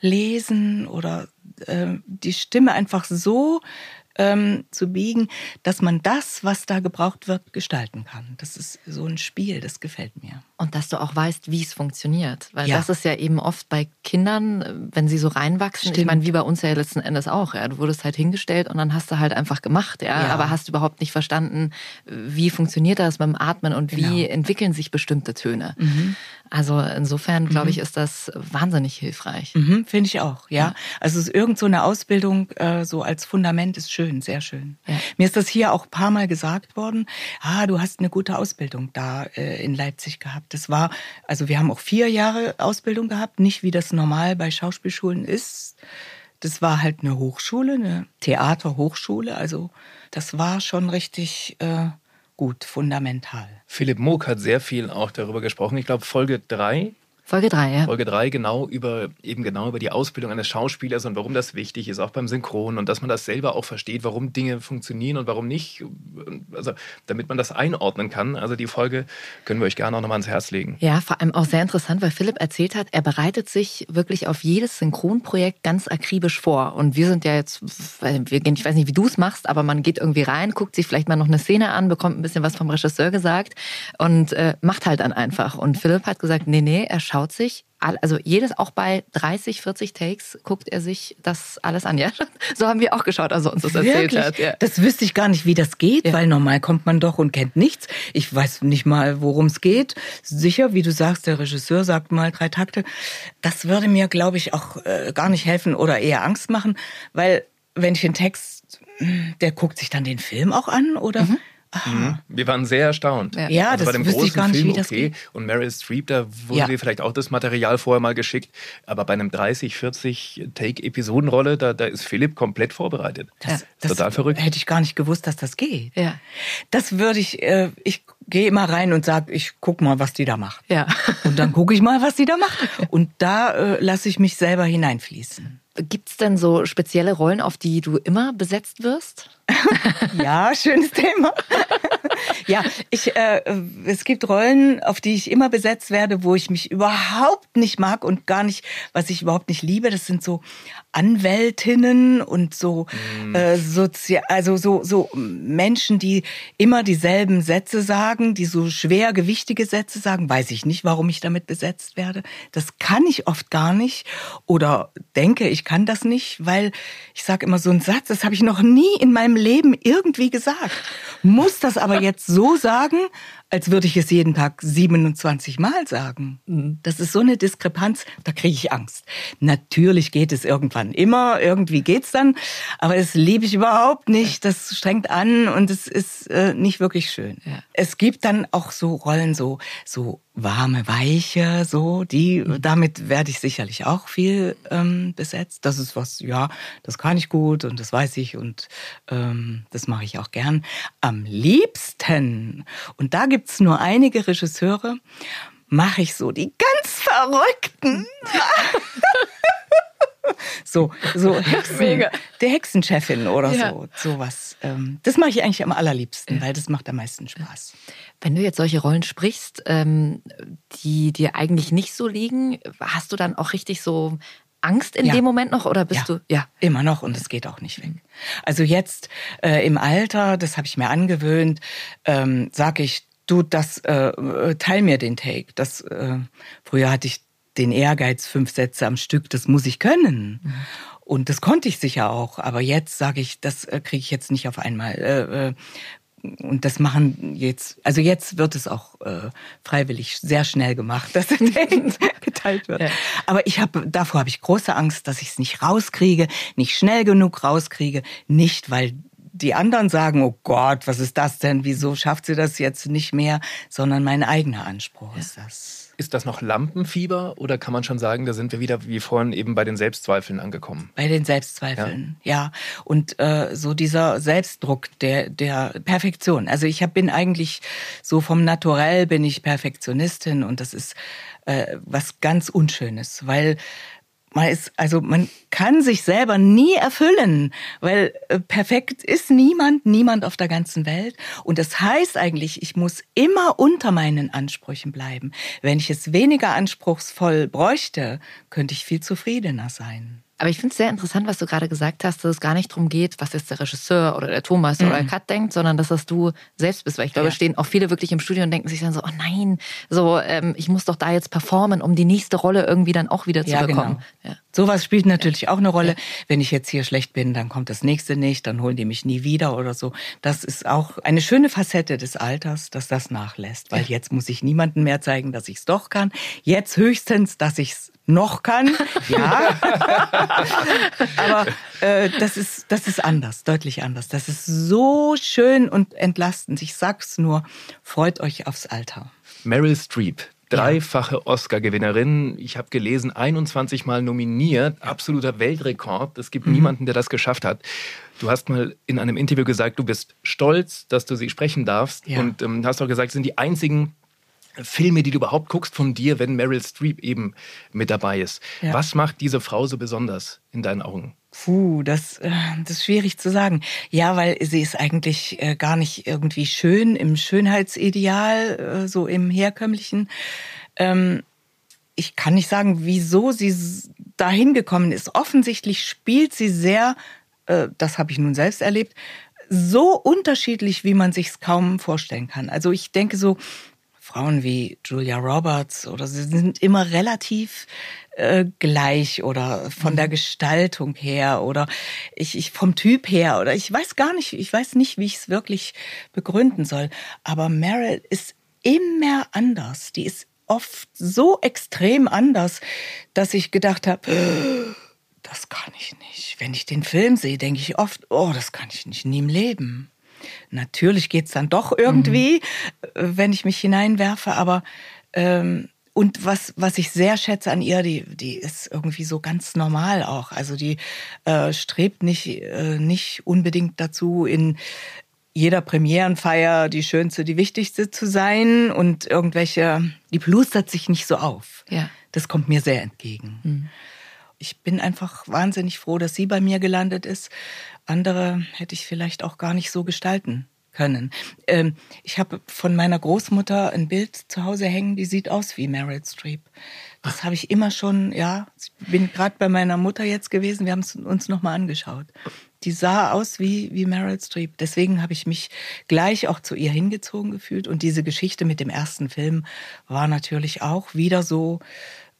lesen oder äh, die Stimme einfach so ähm, zu biegen, dass man das, was da gebraucht wird, gestalten kann. Das ist so ein Spiel, das gefällt mir. Und dass du auch weißt, wie es funktioniert. Weil Ja. das ist ja eben oft bei Kindern, wenn sie so reinwachsen, ich Stimmt. meine, wie bei uns ja letzten Endes auch, ja. Du wurdest halt hingestellt und dann hast du halt einfach gemacht, ja. Ja. Aber hast überhaupt nicht verstanden, wie funktioniert das mit dem Atmen und wie Genau. entwickeln sich bestimmte Töne. Also insofern, glaube ich, ist das wahnsinnig hilfreich. Mhm, Finde ich auch, ja. Also irgend so eine Ausbildung äh, so als Fundament ist schön, sehr schön. Mir ist das hier auch ein paar Mal gesagt worden. Ah, du hast eine gute Ausbildung da äh, in Leipzig gehabt. Das war, also wir haben auch vier Jahre Ausbildung gehabt, nicht wie das normal bei Schauspielschulen ist. Das war halt eine Hochschule, eine Theaterhochschule. Also das war schon richtig äh, gut, fundamental. Philipp Moog hat sehr viel auch darüber gesprochen. Ich glaube, Folge 3 Folge drei, ja. Folge 3 genau über eben genau über die Ausbildung eines Schauspielers und warum das wichtig ist, auch beim Synchron und dass man das selber auch versteht, warum Dinge funktionieren und warum nicht. Also damit man das einordnen kann. Also die Folge können wir euch gerne auch nochmal ans Herz legen. Ja, vor allem auch sehr interessant, weil Philipp erzählt hat, er bereitet sich wirklich auf jedes Synchronprojekt ganz akribisch vor. Und wir sind ja jetzt, wir gehen, ich weiß nicht, wie du es machst, aber man geht irgendwie rein, guckt sich vielleicht mal noch eine Szene an, bekommt ein bisschen was vom Regisseur gesagt und äh, macht halt dann einfach. Und Philipp hat gesagt, nee, nee, er schaut sich all- also jedes, auch bei 30, 40 Takes, guckt er sich das alles an. Ja, so haben wir auch geschaut, als er uns das erzählt Wirklich? hat. Ja. Das wüsste ich gar nicht, wie das geht, Ja. weil normal kommt man doch und kennt nichts. Ich weiß nicht mal, worum es geht. Sicher, wie du sagst, der Regisseur sagt mal drei Takte. Das würde mir, glaube ich, auch äh, gar nicht helfen oder eher Angst machen, weil wenn ich einen Text, der guckt sich dann den Film auch an oder? Aha. Wir waren sehr erstaunt. Ja. Ja, also bei das dem wüsste großen ich gar nicht, Film wie das okay geht. und Meryl Streep, da wurde Ja. dir vielleicht auch das Material vorher mal geschickt, aber bei einem 30, 40 Take Episodenrolle, da, da ist Philipp komplett vorbereitet. Das, ist das total verrückt. Hätte ich gar nicht gewusst, dass das geht. Ja. Das würde ich, äh, ich gehe immer rein und sage, ich guck mal, was die da macht. Ja. Und dann gucke ich mal, was die da macht. Und da äh, lasse ich mich selber hineinfließen. Gibt's denn so spezielle Rollen, auf die du immer besetzt wirst? Ja, schönes Thema. ja, ich, äh, es gibt Rollen, auf die ich immer besetzt werde, wo ich mich überhaupt nicht mag und gar nicht, was ich überhaupt nicht liebe. Das sind so Anwältinnen und so äh, sozial, also so so Menschen, die immer dieselben Sätze sagen, die so schwergewichtige Sätze sagen. Weiß ich nicht, warum ich damit besetzt werde. Das kann ich oft gar nicht oder denke, ich kann das nicht, weil ich sage immer so einen Satz, das habe ich noch nie in meinem Leben irgendwie gesagt. Muss das aber jetzt so sagen, als würde ich es jeden Tag 27 Mal sagen. Das ist so eine Diskrepanz, da kriege ich Angst. Natürlich geht es irgendwann immer, irgendwie geht's dann, aber das liebe ich überhaupt nicht. Das strengt an und es ist äh, nicht wirklich schön. Ja. Es gibt dann auch so Rollen, so so warme, weiche, so die. Damit werde ich sicherlich auch viel ähm, besetzt. Das ist was, ja, das kann ich gut und das weiß ich und ähm, das mache ich auch gern. Am liebsten und da gibt's nur einige Regisseure. Mache ich so die ganz verrückten. So, so Hexen, der Hexenchefin oder Ja. so, sowas. Ähm, das mache ich eigentlich am allerliebsten, weil das macht am meisten Spaß. Wenn du jetzt solche Rollen sprichst, ähm, die dir eigentlich nicht so liegen, hast du dann auch richtig so Angst in Ja. dem Moment noch oder bist ja, du ja immer noch und es geht auch nicht weg. Also jetzt äh, im Alter, das habe ich mir angewöhnt, ähm, sage ich, du, das äh, äh, teil mir den Take. Das äh, früher hatte ich den Ehrgeiz, fünf Sätze am Stück, das muss ich können. Und das konnte ich sicher auch, aber jetzt sage ich, das äh, kriege ich jetzt nicht auf einmal. Äh, und das machen jetzt, also jetzt wird es auch äh, freiwillig sehr schnell gemacht, dass geteilt wird. Ja. Aber ich habe davor habe ich große Angst, dass ich es nicht rauskriege, nicht schnell genug rauskriege, nicht weil die anderen sagen, oh Gott, was ist das denn? Wieso schafft sie das jetzt nicht mehr? Sondern mein eigener Anspruch ist das. Ist das noch Lampenfieber oder kann man schon sagen, da sind wir wieder wie vorhin eben bei den Selbstzweifeln angekommen? Bei den Selbstzweifeln, ja. Und äh, so dieser Selbstdruck der der Perfektion. Also ich hab, bin eigentlich so vom Naturell bin ich Perfektionistin und das ist äh, was ganz Unschönes, weil man ist, also man kann sich selber nie erfüllen, weil äh, perfekt ist niemand, niemand auf der ganzen Welt. Und das heißt eigentlich, ich muss immer unter meinen Ansprüchen bleiben. Wenn ich es weniger anspruchsvoll bräuchte, könnte ich viel zufriedener sein. Aber ich finde es sehr interessant, was du gerade gesagt hast, dass es gar nicht darum geht, was jetzt der Regisseur oder der Thomas Mhm. oder der Kat denkt, sondern dass das du selbst bist. Weil ich glaube, Ja. stehen auch viele wirklich im Studio und denken sich dann so, oh nein, so ähm, ich muss doch da jetzt performen, um die nächste Rolle irgendwie dann auch wieder zu Ja, bekommen. genau. Ja. Sowas spielt natürlich auch eine Rolle. Wenn ich jetzt hier schlecht bin, dann kommt das nächste nicht, dann holen die mich nie wieder oder so. Das ist auch eine schöne Facette des Alters, dass das nachlässt. Weil jetzt muss ich niemandem mehr zeigen, dass ich es doch kann. Jetzt höchstens, dass ich es noch kann. Ja. Aber äh, das, ist, das ist anders, deutlich anders. Das ist so schön und entlastend. Ich sag's nur, freut euch aufs Alter. Meryl Streep, dreifache Oscar-Gewinnerin. Ich habe gelesen, 21 Mal nominiert, absoluter Weltrekord. Es gibt niemanden, der das geschafft hat. Du hast mal in einem Interview gesagt, du bist stolz, dass du sie sprechen darfst. Ja. Und ähm, hast auch gesagt, es sind die einzigen Filme, die du überhaupt guckst von dir, wenn Meryl Streep eben mit dabei ist. Ja. Was macht diese Frau so besonders in deinen Augen? Puh, das, äh, das ist schwierig zu sagen. Ja, weil sie ist eigentlich äh, gar nicht irgendwie schön im Schönheitsideal, äh, so im herkömmlichen. Ähm, ich kann nicht sagen, wieso sie dahin gekommen ist. Offensichtlich spielt sie sehr, das habe ich nun selbst erlebt, so unterschiedlich, wie man sich's kaum vorstellen kann. Also ich denke so, Frauen wie Julia Roberts oder sie sind immer relativ äh, gleich oder von der Gestaltung her oder ich, ich vom Typ her oder ich weiß gar nicht, ich weiß nicht, wie ich es wirklich begründen soll. Aber Meryl ist immer anders. Die ist oft so extrem anders, dass ich gedacht habe, das kann ich nicht. Wenn ich den Film sehe, denke ich oft, oh, das kann ich nicht, nie im Leben. Natürlich geht's dann doch irgendwie, äh, wenn ich mich hineinwerfe, aber ähm, und was, was ich sehr schätze an ihr, die, die ist irgendwie so ganz normal auch. Also die äh, strebt nicht, äh, nicht unbedingt dazu, in jeder Premierenfeier die schönste, die wichtigste zu sein und irgendwelche, die plustert sich nicht so auf. Ja. Das kommt mir sehr entgegen. Ich bin einfach wahnsinnig froh, dass sie bei mir gelandet ist. Andere hätte ich vielleicht auch gar nicht so gestalten können. Ähm, ich habe von meiner Großmutter ein Bild zu Hause hängen, die sieht aus wie Meryl Streep. Das habe ich immer schon, ja, ich bin gerade bei meiner Mutter jetzt gewesen, wir haben es uns nochmal angeschaut. Die sah aus wie, wie Meryl Streep. Deswegen habe ich mich gleich auch zu ihr hingezogen gefühlt. Und diese Geschichte mit dem ersten Film war natürlich auch wieder so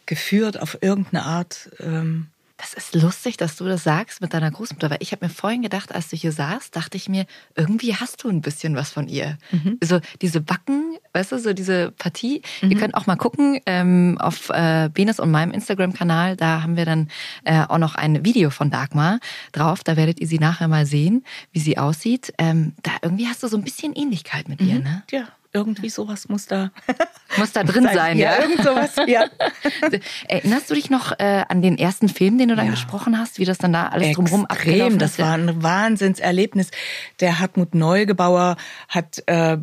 geführt auf irgendeine Art. Ähm, Das ist lustig, dass du das sagst mit deiner Großmutter, weil ich habe mir vorhin gedacht, als du hier saßt, dachte ich mir, irgendwie hast du ein bisschen was von ihr. So diese Backen, weißt du, so diese Partie. Ihr könnt auch mal gucken ähm, auf äh, Benes und meinem Instagram-Kanal, da haben wir dann äh, auch noch ein Video von Dagmar drauf, da werdet ihr sie nachher mal sehen, wie sie aussieht. Ähm, da irgendwie hast du so ein bisschen Ähnlichkeit mit ihr, ne? ja, irgendwie sowas muss da Muss da drin sein, ja. ja. Irgend sowas, ja. Erinnerst du dich noch äh, an den ersten Film, den du dann Ja. gesprochen hast, wie das dann da alles drumherum Extrem, abgelaufen das ist? war ein Wahnsinnserlebnis. Der Hartmut Neugebauer hat äh,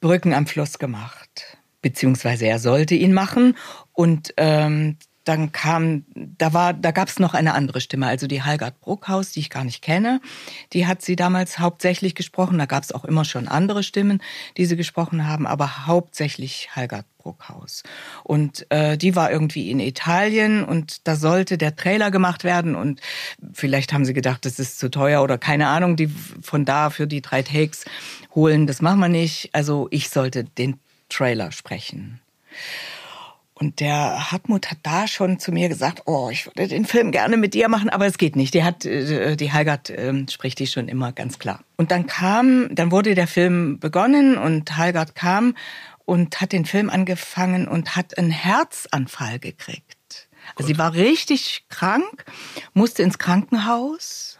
Brücken am Fluss gemacht, beziehungsweise er sollte ihn machen und ähm, dann kam, da war, da gab's noch eine andere Stimme, also die Halgard Bruckhaus, die ich gar nicht kenne. Die hat sie damals hauptsächlich gesprochen. Da gab's auch immer schon andere Stimmen, die sie gesprochen haben, aber hauptsächlich Halgard Bruckhaus. Und äh, die war irgendwie in Italien und da sollte der Trailer gemacht werden und vielleicht haben sie gedacht, das ist zu teuer oder keine Ahnung, die von da für die drei Takes holen, das machen wir nicht. Also ich sollte den Trailer sprechen. Und der Hartmut hat da schon zu mir gesagt, oh, ich würde den Film gerne mit dir machen, aber es geht nicht. Die hat, äh, die Halgard ähm, spricht die schon immer ganz klar. Und dann kam, dann wurde der Film begonnen und Halgard kam und hat den Film angefangen und hat einen Herzanfall gekriegt. Also sie war richtig krank, musste ins Krankenhaus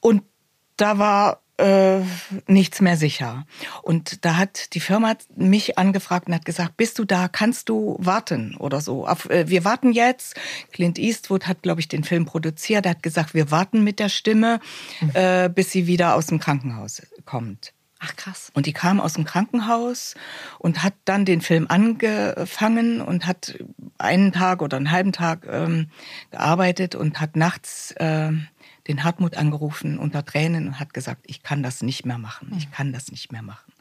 und da war äh, nichts mehr sicher. Und da hat die Firma mich angefragt und hat gesagt, bist du da, kannst du warten oder so. Auf, äh, wir warten jetzt. Clint Eastwood hat, glaube ich, den Film produziert. Er hat gesagt, wir warten mit der Stimme, äh, bis sie wieder aus dem Krankenhaus kommt. Ach krass. Und die kam aus dem Krankenhaus und hat dann den Film angefangen und hat einen Tag oder einen halben Tag ähm, gearbeitet und hat nachts äh, den Hartmut angerufen unter Tränen und hat gesagt, ich kann das nicht mehr machen, Hm. ich kann das nicht mehr machen.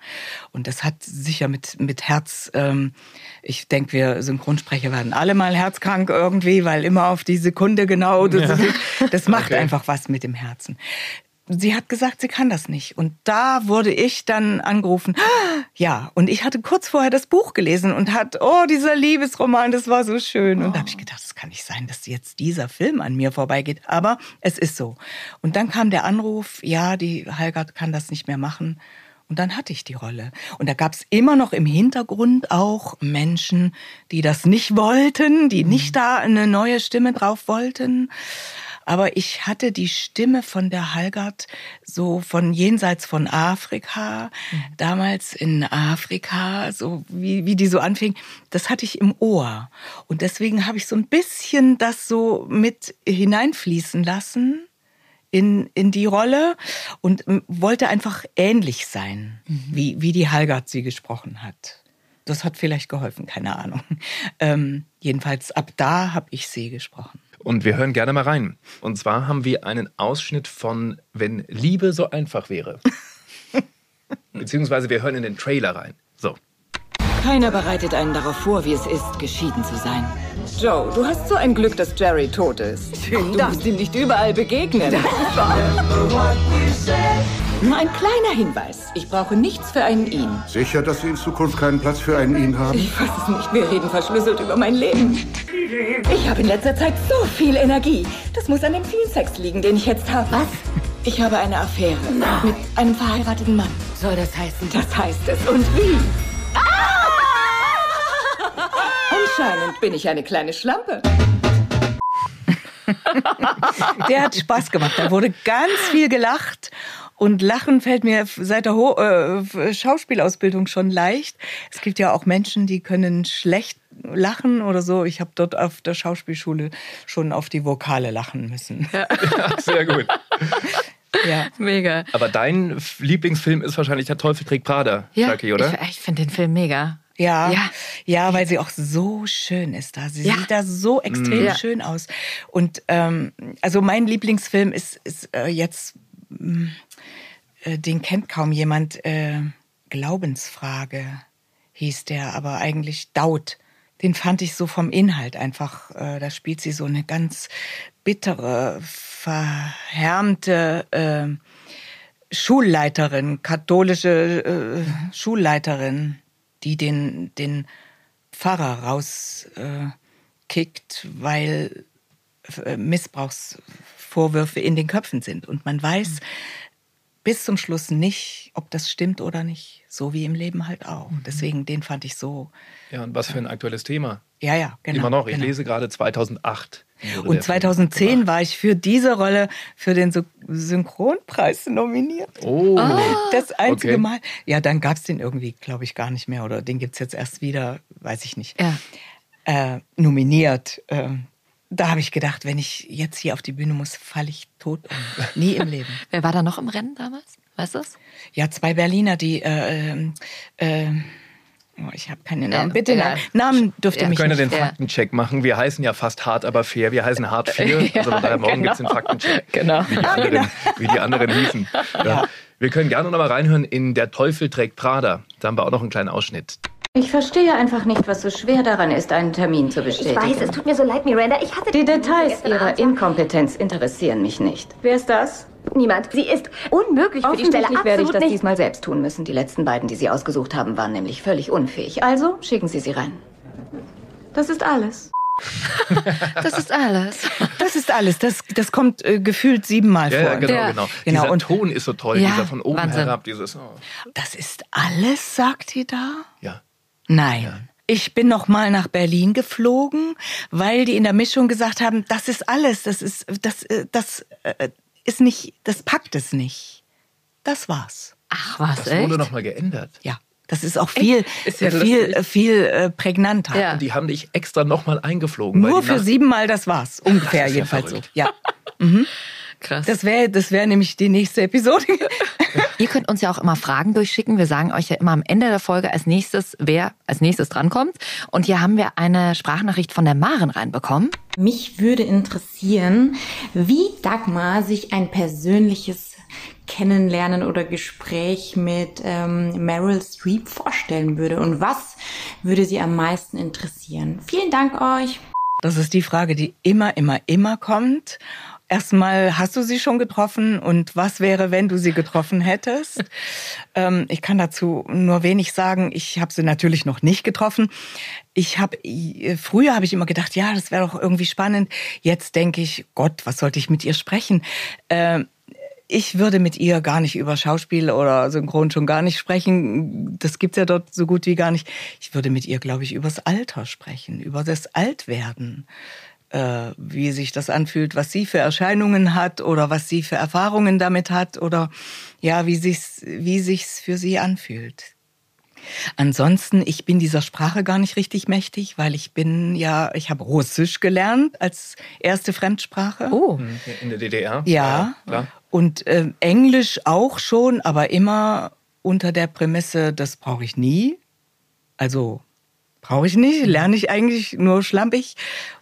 Und das hat sicher mit, mit Herz, ähm, ich denke, wir Synchronsprecher werden alle mal herzkrank irgendwie, weil immer auf die Sekunde genau, das, das macht Okay. einfach was mit dem Herzen. Sie hat gesagt, sie kann das nicht. Und da wurde ich dann angerufen. Ja, und ich hatte kurz vorher das Buch gelesen und hat, oh, dieser Liebesroman, das war so schön. Und da habe ich gedacht, das kann nicht sein, dass jetzt dieser Film an mir vorbeigeht. Aber es ist so. Und dann kam der Anruf, ja, die Halgard kann das nicht mehr machen. Und dann hatte ich die Rolle. Und da gab es immer noch im Hintergrund auch Menschen, die das nicht wollten, die nicht da eine neue Stimme drauf wollten. Aber ich hatte die Stimme von der Halgard so von jenseits von Afrika, damals in Afrika, so wie, wie die so anfing, das hatte ich im Ohr. Und deswegen habe ich so ein bisschen das so mit hineinfließen lassen in, in die Rolle und ähm, wollte einfach ähnlich sein, wie, wie die Halgard sie gesprochen hat. Das hat vielleicht geholfen, keine Ahnung. Ähm, jedenfalls ab da habe ich sie gesprochen. Und wir hören gerne mal rein. Und zwar haben wir einen Ausschnitt von Wenn Liebe so einfach wäre. Beziehungsweise wir hören in den Trailer rein. So. Keiner bereitet einen darauf vor, wie es ist, geschieden zu sein. Joe, du hast so ein Glück, dass Jerry tot ist. du darfst ihm nicht überall begegnen. Nur ein kleiner Hinweis. Ich brauche nichts für einen ihn. Sicher, dass Sie in Zukunft keinen Platz für einen ihn haben? Ich weiß es nicht. Wir reden verschlüsselt über mein Leben. Ich habe in letzter Zeit so viel Energie. Das muss an dem vielen Sex liegen, den ich jetzt habe. Was? Ich habe eine Affäre mit einem verheirateten Mann. Soll das heißen? Das heißt es. Und wie? Anscheinend bin ich eine kleine Schlampe. Der hat Spaß gemacht. Da wurde ganz viel gelacht. Und Lachen fällt mir seit der Ho äh, Schauspielausbildung schon leicht. Es gibt ja auch Menschen, die können schlecht lachen oder so. Ich habe dort auf der Schauspielschule schon auf die Vokale lachen müssen. Ja. Sehr gut. Mega. Aber dein Lieblingsfilm ist wahrscheinlich Der Teufel trägt Prada, Ja, Jackie, oder? ich, ich finde den Film mega. Ja, Ja. ja, weil sie auch so schön ist da. Sie Ja. sieht da so extrem Ja. schön aus. Und ähm, also mein Lieblingsfilm ist, ist äh, jetzt, mh, äh, den kennt kaum jemand, äh, Glaubensfrage hieß der, aber eigentlich Daut. Den fand ich so vom Inhalt einfach. Äh, da spielt sie so eine ganz bittere, verhärmte äh, Schulleiterin, katholische äh, Schulleiterin, die den, den Pfarrer rauskickt, kickt, weil Missbrauchsvorwürfe in den Köpfen sind. Und man weiß bis zum Schluss nicht, ob das stimmt oder nicht. So wie im Leben halt auch. Deswegen, den fand ich so. Ja, und was für ein aktuelles Thema. Ja, ja, genau. Immer noch. Ich genau. lese gerade 2008. wurde Und der Film 2010 gemacht. war ich für diese Rolle für den Sy- Synchronpreis nominiert. Oh. Das einzige Okay. Mal. Ja, dann gab's den irgendwie, glaube ich, gar nicht mehr. Oder den gibt's jetzt erst wieder, weiß ich nicht. Ja. Äh, nominiert. Ähm, da habe ich gedacht, wenn ich jetzt hier auf die Bühne muss, falle ich tot um. Nie im Leben. Wer war da noch im Rennen damals? Weißt du es? Ja, zwei Berliner, die äh, ähm, äh, oh, ich habe keine Namen. Ja, Bitte egal. Namen. Namen dürft ihr Ja. mich Wir können nicht. den Ja. Faktencheck machen. Wir heißen ja fast hart, aber fair. Wir heißen hart 4. also von daher morgen genau. gibt's den Faktencheck. Genau. Wie die anderen, wie die anderen hießen. Ja. Wir können gerne noch mal reinhören in Der Teufel trägt Prada. Da haben wir auch noch einen kleinen Ausschnitt. Ich verstehe einfach nicht, was so schwer daran ist, einen Termin zu Ich bestätigen. weiß, es tut mir so leid, Miranda. Ich hatte Die Details Ihrer Abend- Inkompetenz interessieren mich nicht. Wer ist das? Niemand. Sie ist unmöglich für die Stelle. Offensichtlich werde ich Absolut das nicht. diesmal selbst tun müssen. Die letzten beiden, die Sie ausgesucht haben, waren nämlich völlig unfähig. Also schicken Sie sie rein. Das ist alles. Das ist alles. Das ist alles. Das, das kommt äh, gefühlt siebenmal Ja, vor. ja genau, Ja. genau. Genau, Dieser und- Ton ist so toll, Ja, dieser von oben Wahnsinn. herab, dieses. Oh. Das ist alles, sagt ihr da? Ja. Nein. Ich bin noch mal nach Berlin geflogen, weil die in der Mischung gesagt haben, das ist alles, das ist das äh, das äh, ist nicht, das packt es nicht. Das war's. Ach was, Das echt? wurde noch mal geändert. Ja, das ist auch viel Ist ja viel viel äh, prägnanter. Ja. Und die haben dich extra noch mal eingeflogen. Nur für siebenmal das war's ungefähr Das ist ja jedenfalls so. Ja. Krass. Das wäre das wär nämlich die nächste Episode. Ihr könnt uns ja auch immer Fragen durchschicken. Wir sagen euch ja immer am Ende der Folge als nächstes, wer als nächstes drankommt. Und hier haben wir eine Sprachnachricht von der Maren reinbekommen. Mich würde interessieren, wie Dagmar sich ein persönliches Kennenlernen oder Gespräch mit ähm, Meryl Streep vorstellen würde und was würde sie am meisten interessieren. Vielen Dank euch. Das ist die Frage, die immer, immer, immer kommt. Erstmal, hast du sie schon getroffen und was wäre, wenn du sie getroffen hättest? ähm, ich kann dazu nur wenig sagen. Ich habe sie natürlich noch nicht getroffen. Ich habe früher habe ich immer gedacht, ja, das wäre doch irgendwie spannend. Jetzt denke ich, Gott, was sollte ich mit ihr sprechen? Ähm, ich würde mit ihr gar nicht über Schauspiel oder Synchron schon gar nicht sprechen. Das gibt's ja dort so gut wie gar nicht. Ich würde mit ihr, glaube ich, übers Alter sprechen, über das Altwerden äh, wie sich das anfühlt, was sie für Erscheinungen hat oder was sie für Erfahrungen damit hat oder ja, wie sich's, wie sich's für sie anfühlt. Ansonsten, ich bin dieser Sprache gar nicht richtig mächtig, weil ich bin ja, ich habe Russisch gelernt als erste Fremdsprache. Oh. In der DDR? Ja. klar. Und äh, Englisch auch schon, aber immer unter der Prämisse, das brauche ich nie. Also brauche ich nicht, lerne ich eigentlich nur schlampig.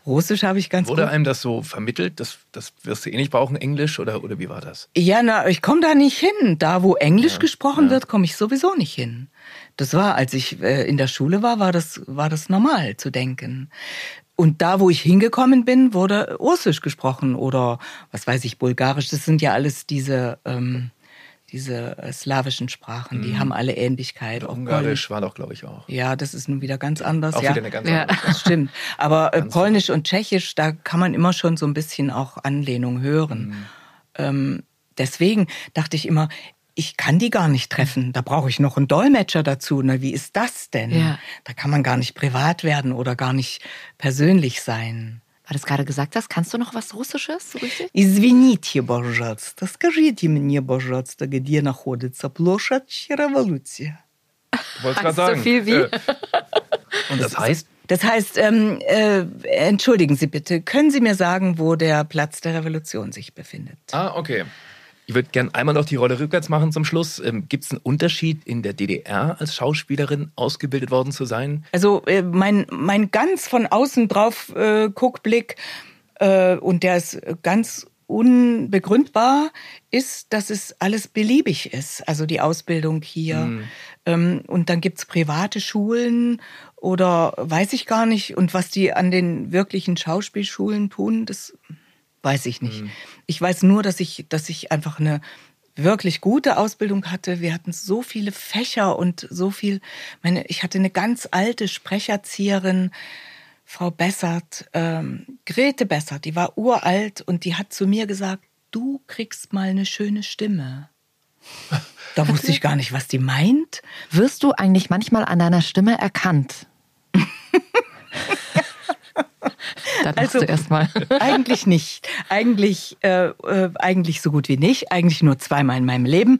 Russisch habe ich ganz Wurde gut. einem das so vermittelt? Das, das wirst du eh nicht brauchen, Englisch oder, oder wie war das? Ja, na, ich komme da nicht hin. Da, wo Englisch gesprochen wird, komme ich sowieso nicht hin. Das war, als ich äh, in der Schule war, war das, war das normal zu denken. Und da, wo ich hingekommen bin, wurde Russisch gesprochen oder was weiß ich, Bulgarisch. Das sind ja alles diese ähm, diese äh, slawischen Sprachen. Die Mhm. haben alle Ähnlichkeit. Auch Ungarisch war doch, glaube ich, auch. Ja, das ist nun wieder ganz anders. Auch ja. wieder eine ganz Ja. andere. Das stimmt. Aber äh, Polnisch und Tschechisch, da kann man immer schon so ein bisschen auch Anlehnung hören. Mhm. Ähm, deswegen dachte ich immer, ich kann die gar nicht treffen. Da brauche ich noch einen Dolmetscher dazu. Na, wie ist das denn? Ja. Da kann man gar nicht privat werden oder gar nicht persönlich sein Weil du es gerade gesagt hast, kannst du noch was Russisches, so richtig? Извините, пожалуйста, скажите мне, пожалуйста, где находится площадь революции? Du wolltest gerade so sagen. viel wie? Äh, und das heißt? Das heißt, ähm, äh, entschuldigen Sie bitte, können Sie mir sagen, wo der Platz der Revolution sich befindet? Ah, okay. Ich würde gern einmal noch die Rolle rückwärts machen zum Schluss. Ähm, Gibt es einen Unterschied in der DDR als Schauspielerin ausgebildet worden zu sein? Also äh, mein, mein ganz von außen drauf äh, Guckblick, äh, und der ist ganz unbegründbar, ist, dass es alles beliebig ist. Also die Ausbildung hier. Ähm, und dann gibt's private Schulen oder weiß ich gar nicht. Und was die an den wirklichen Schauspielschulen tun, das weiß ich nicht. Ich weiß nur, dass ich, dass ich einfach eine wirklich gute Ausbildung hatte. Wir hatten so viele Fächer und so viel, meine, ich hatte eine ganz alte Sprecherzieherin, Frau Bessert, ähm, Grete Bessert, die war uralt und die hat zu mir gesagt, du kriegst mal eine schöne Stimme. Da wusste ich gar nicht, was die meint. Wirst du eigentlich manchmal an deiner Stimme erkannt? Da Also- du erst mal. Eigentlich nicht. Eigentlich, äh, äh, eigentlich so gut wie nicht. Eigentlich nur zweimal in meinem Leben.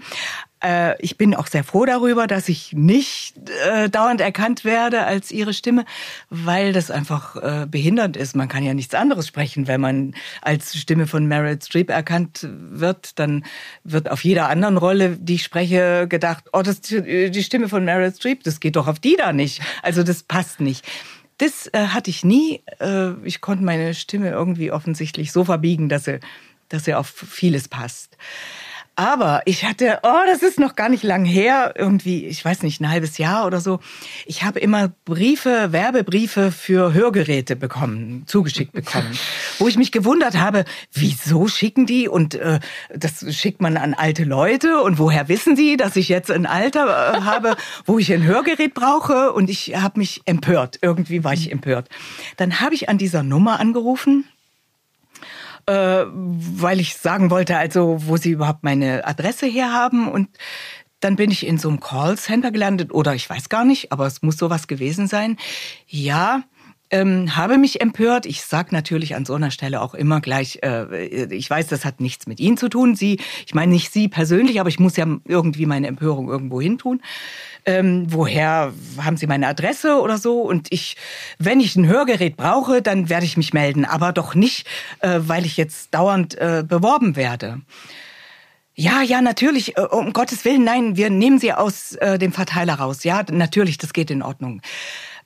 Äh, ich bin auch sehr froh darüber, dass ich nicht äh, dauernd erkannt werde als ihre Stimme, weil das einfach äh, behindernd ist. Man kann ja nichts anderes sprechen. Wenn man als Stimme von Meryl Streep erkannt wird, dann wird auf jeder anderen Rolle, die ich spreche, gedacht, oh, das ist die Stimme von Meryl Streep, das geht doch auf die da nicht. Also das passt nicht. Das äh, hatte ich nie. Äh, ich konnte meine Stimme irgendwie offensichtlich so verbiegen, dass sie, dass sie auf vieles passt. Aber ich hatte, oh, das ist noch gar nicht lang her, irgendwie, ich weiß nicht, ein halbes Jahr oder so. Ich habe immer Briefe, Werbebriefe für Hörgeräte bekommen, zugeschickt bekommen, wo ich mich gewundert habe, wieso schicken die und äh, das schickt man an alte Leute und woher wissen sie, dass ich jetzt ein Alter äh, habe, wo ich ein Hörgerät brauche und ich habe mich empört. Irgendwie war ich empört. Dann habe ich an dieser Nummer angerufen äh, weil ich sagen wollte, also wo sie überhaupt meine Adresse herhaben und dann bin ich in so einem Callcenter gelandet oder ich weiß gar nicht, aber es muss sowas gewesen sein. Ja, ähm, habe mich empört. Ich sag natürlich an so einer Stelle auch immer gleich, äh, ich weiß, das hat nichts mit Ihnen zu tun. Sie, ich meine nicht Sie persönlich, aber ich muss ja irgendwie meine Empörung irgendwo hin tun. Ähm, woher haben Sie meine Adresse oder so? Und ich, wenn ich ein Hörgerät brauche, dann werde ich mich melden, aber doch nicht, äh, weil ich jetzt dauernd äh, beworben werde. Ja, ja, natürlich, äh, um Gottes Willen, nein, wir nehmen sie aus äh, dem Verteiler raus. Ja, natürlich, das geht in Ordnung.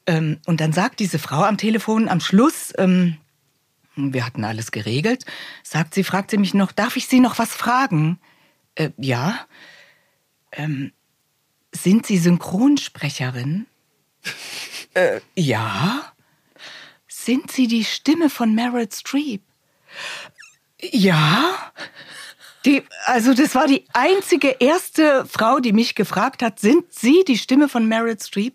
Ähm, und dann sagt diese Frau am Telefon am Schluss, ähm, wir hatten alles geregelt, sagt sie, fragt sie mich noch, darf ich Sie noch was fragen? Äh, ja. Ähm, sind Sie Synchronsprecherin? äh, ja. Sind Sie die Stimme von Meryl Streep? Ja. Die, also das war die einzige erste Frau, die mich gefragt hat, sind Sie die Stimme von Meryl Streep?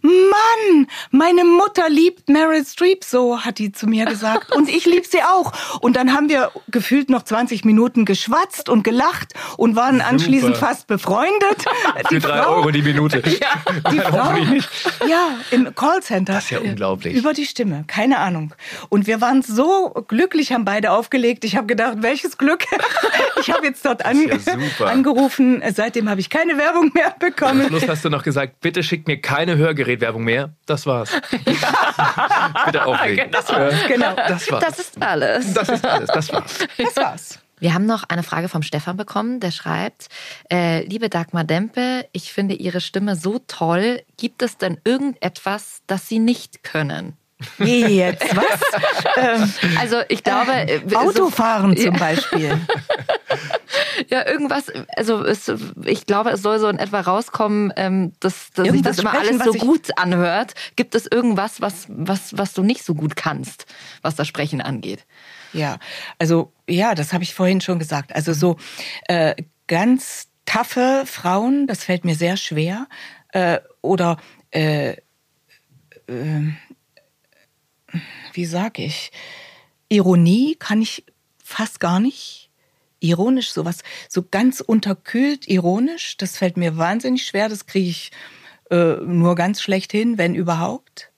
Mann, meine Mutter liebt Meryl Streep, so hat die zu mir gesagt. Und ich lieb sie auch. Und dann haben wir gefühlt noch 20 Minuten geschwatzt und gelacht und waren Super. anschließend fast befreundet. Für drei Euro die Minute. Ja, die Frau, ja, im Callcenter. Das ist ja unglaublich. Über die Stimme, keine Ahnung. Und wir waren so glücklich, haben beide aufgelegt. Ich habe gedacht, welches Glück. Ich habe jetzt dort an, ja angerufen. Seitdem habe ich keine Werbung mehr Am bekommen. Schluss hast du noch gesagt, bitte schickt mir keine Hörgerätwerbung mehr. Das war's. bitte auflegen. Das war's, genau. Das war's. Das ist alles. Das ist alles. Das war's. Das war's. Wir haben noch eine Frage vom Stefan bekommen, der schreibt, äh, liebe Dagmar Dempe, ich finde Ihre Stimme so toll. Gibt es denn irgendetwas, das Sie nicht können? Wie jetzt? Was? Ähm, Also ich glaube, äh, so- Autofahren zum Ja. Beispiel. Ja, irgendwas, also es, ich glaube, es soll so in etwa rauskommen, ähm, dass, dass sich das immer sprechen, alles so gut anhört. Gibt es irgendwas, was, was, was du nicht so gut kannst, was das Sprechen angeht? Ja, also ja, das habe ich vorhin schon gesagt. Also so äh, ganz taffe Frauen, das fällt mir sehr schwer. Äh, oder äh, äh, wie sag ich? Ironie kann ich fast gar nicht. Ironisch, sowas, so ganz unterkühlt ironisch, das fällt mir wahnsinnig schwer. Das kriege ich äh, nur ganz schlecht hin, wenn überhaupt.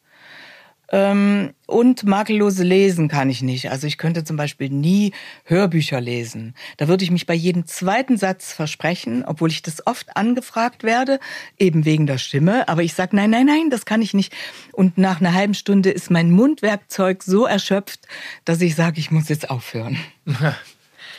Ähm, und makellose Lesen kann ich nicht. Also ich könnte zum Beispiel nie Hörbücher lesen. Da würde ich mich bei jedem zweiten Satz versprechen, obwohl ich das oft angefragt werde, eben wegen der Stimme. Aber ich sage, nein, nein, nein, das kann ich nicht. Und nach einer halben Stunde ist mein Mundwerkzeug so erschöpft, dass ich sage, ich muss jetzt aufhören.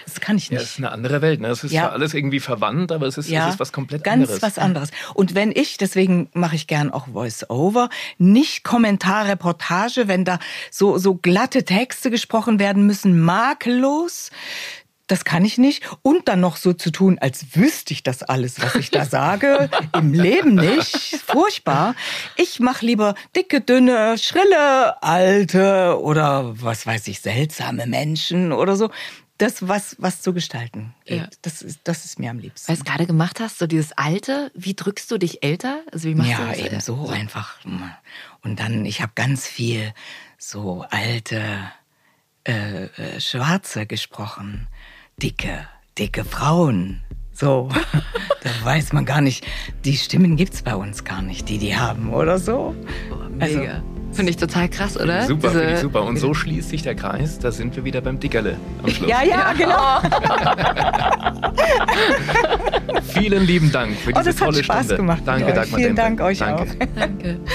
Das kann ich Ja, nicht. es ist eine andere Welt. Ne? Es ist Ja. alles irgendwie verwandt, aber es ist, es ist was komplett ganz anderes. was anderes. Und wenn ich, deswegen mache ich gern auch Voice-Over, nicht Kommentarreportage, wenn da so, so glatte Texte gesprochen werden müssen, makellos, das kann ich nicht. Und dann noch so zu tun, als wüsste ich das alles, was ich da sage. Im Leben nicht. Furchtbar. Ich mache lieber dicke, dünne, schrille, alte oder was weiß ich, seltsame Menschen oder so. Das, was, was zu gestalten. geht. Ja. Das, ist, das ist mir am liebsten. Weil du es gerade gemacht hast, so dieses Alte, wie drückst du dich älter? Also wie machst ja, du das? eben so einfach. Und dann, ich habe ganz viel so alte äh, äh, Schwarze gesprochen, dicke, dicke Frauen. So, da weiß man gar nicht, die Stimmen gibt's bei uns gar nicht, die die haben oder so. Also, Mega. Finde ich total krass, oder? Super, Diese- finde ich super. Und so schließt sich der Kreis. Da sind wir wieder beim Dickerle am Schluss. Ja, ja, genau. Vielen lieben Dank für Oh, diese das hat tolle Spaß Stunde. gemacht Danke. Dagmar Vielen Dempe. Dank euch Danke. auch. Danke.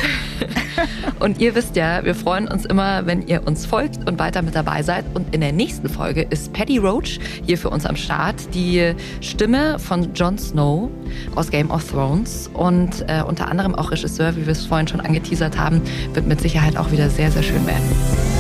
Und ihr wisst ja, wir freuen uns immer, wenn ihr uns folgt und weiter mit dabei seid. Und in der nächsten Folge ist Paddy Roach hier für uns am Start, die Stimme von Jon Snow aus Game of Thrones und äh, unter anderem auch Regisseur, wie wir es vorhin schon angeteasert haben, wird mit Sicherheit auch wieder sehr, sehr schön werden.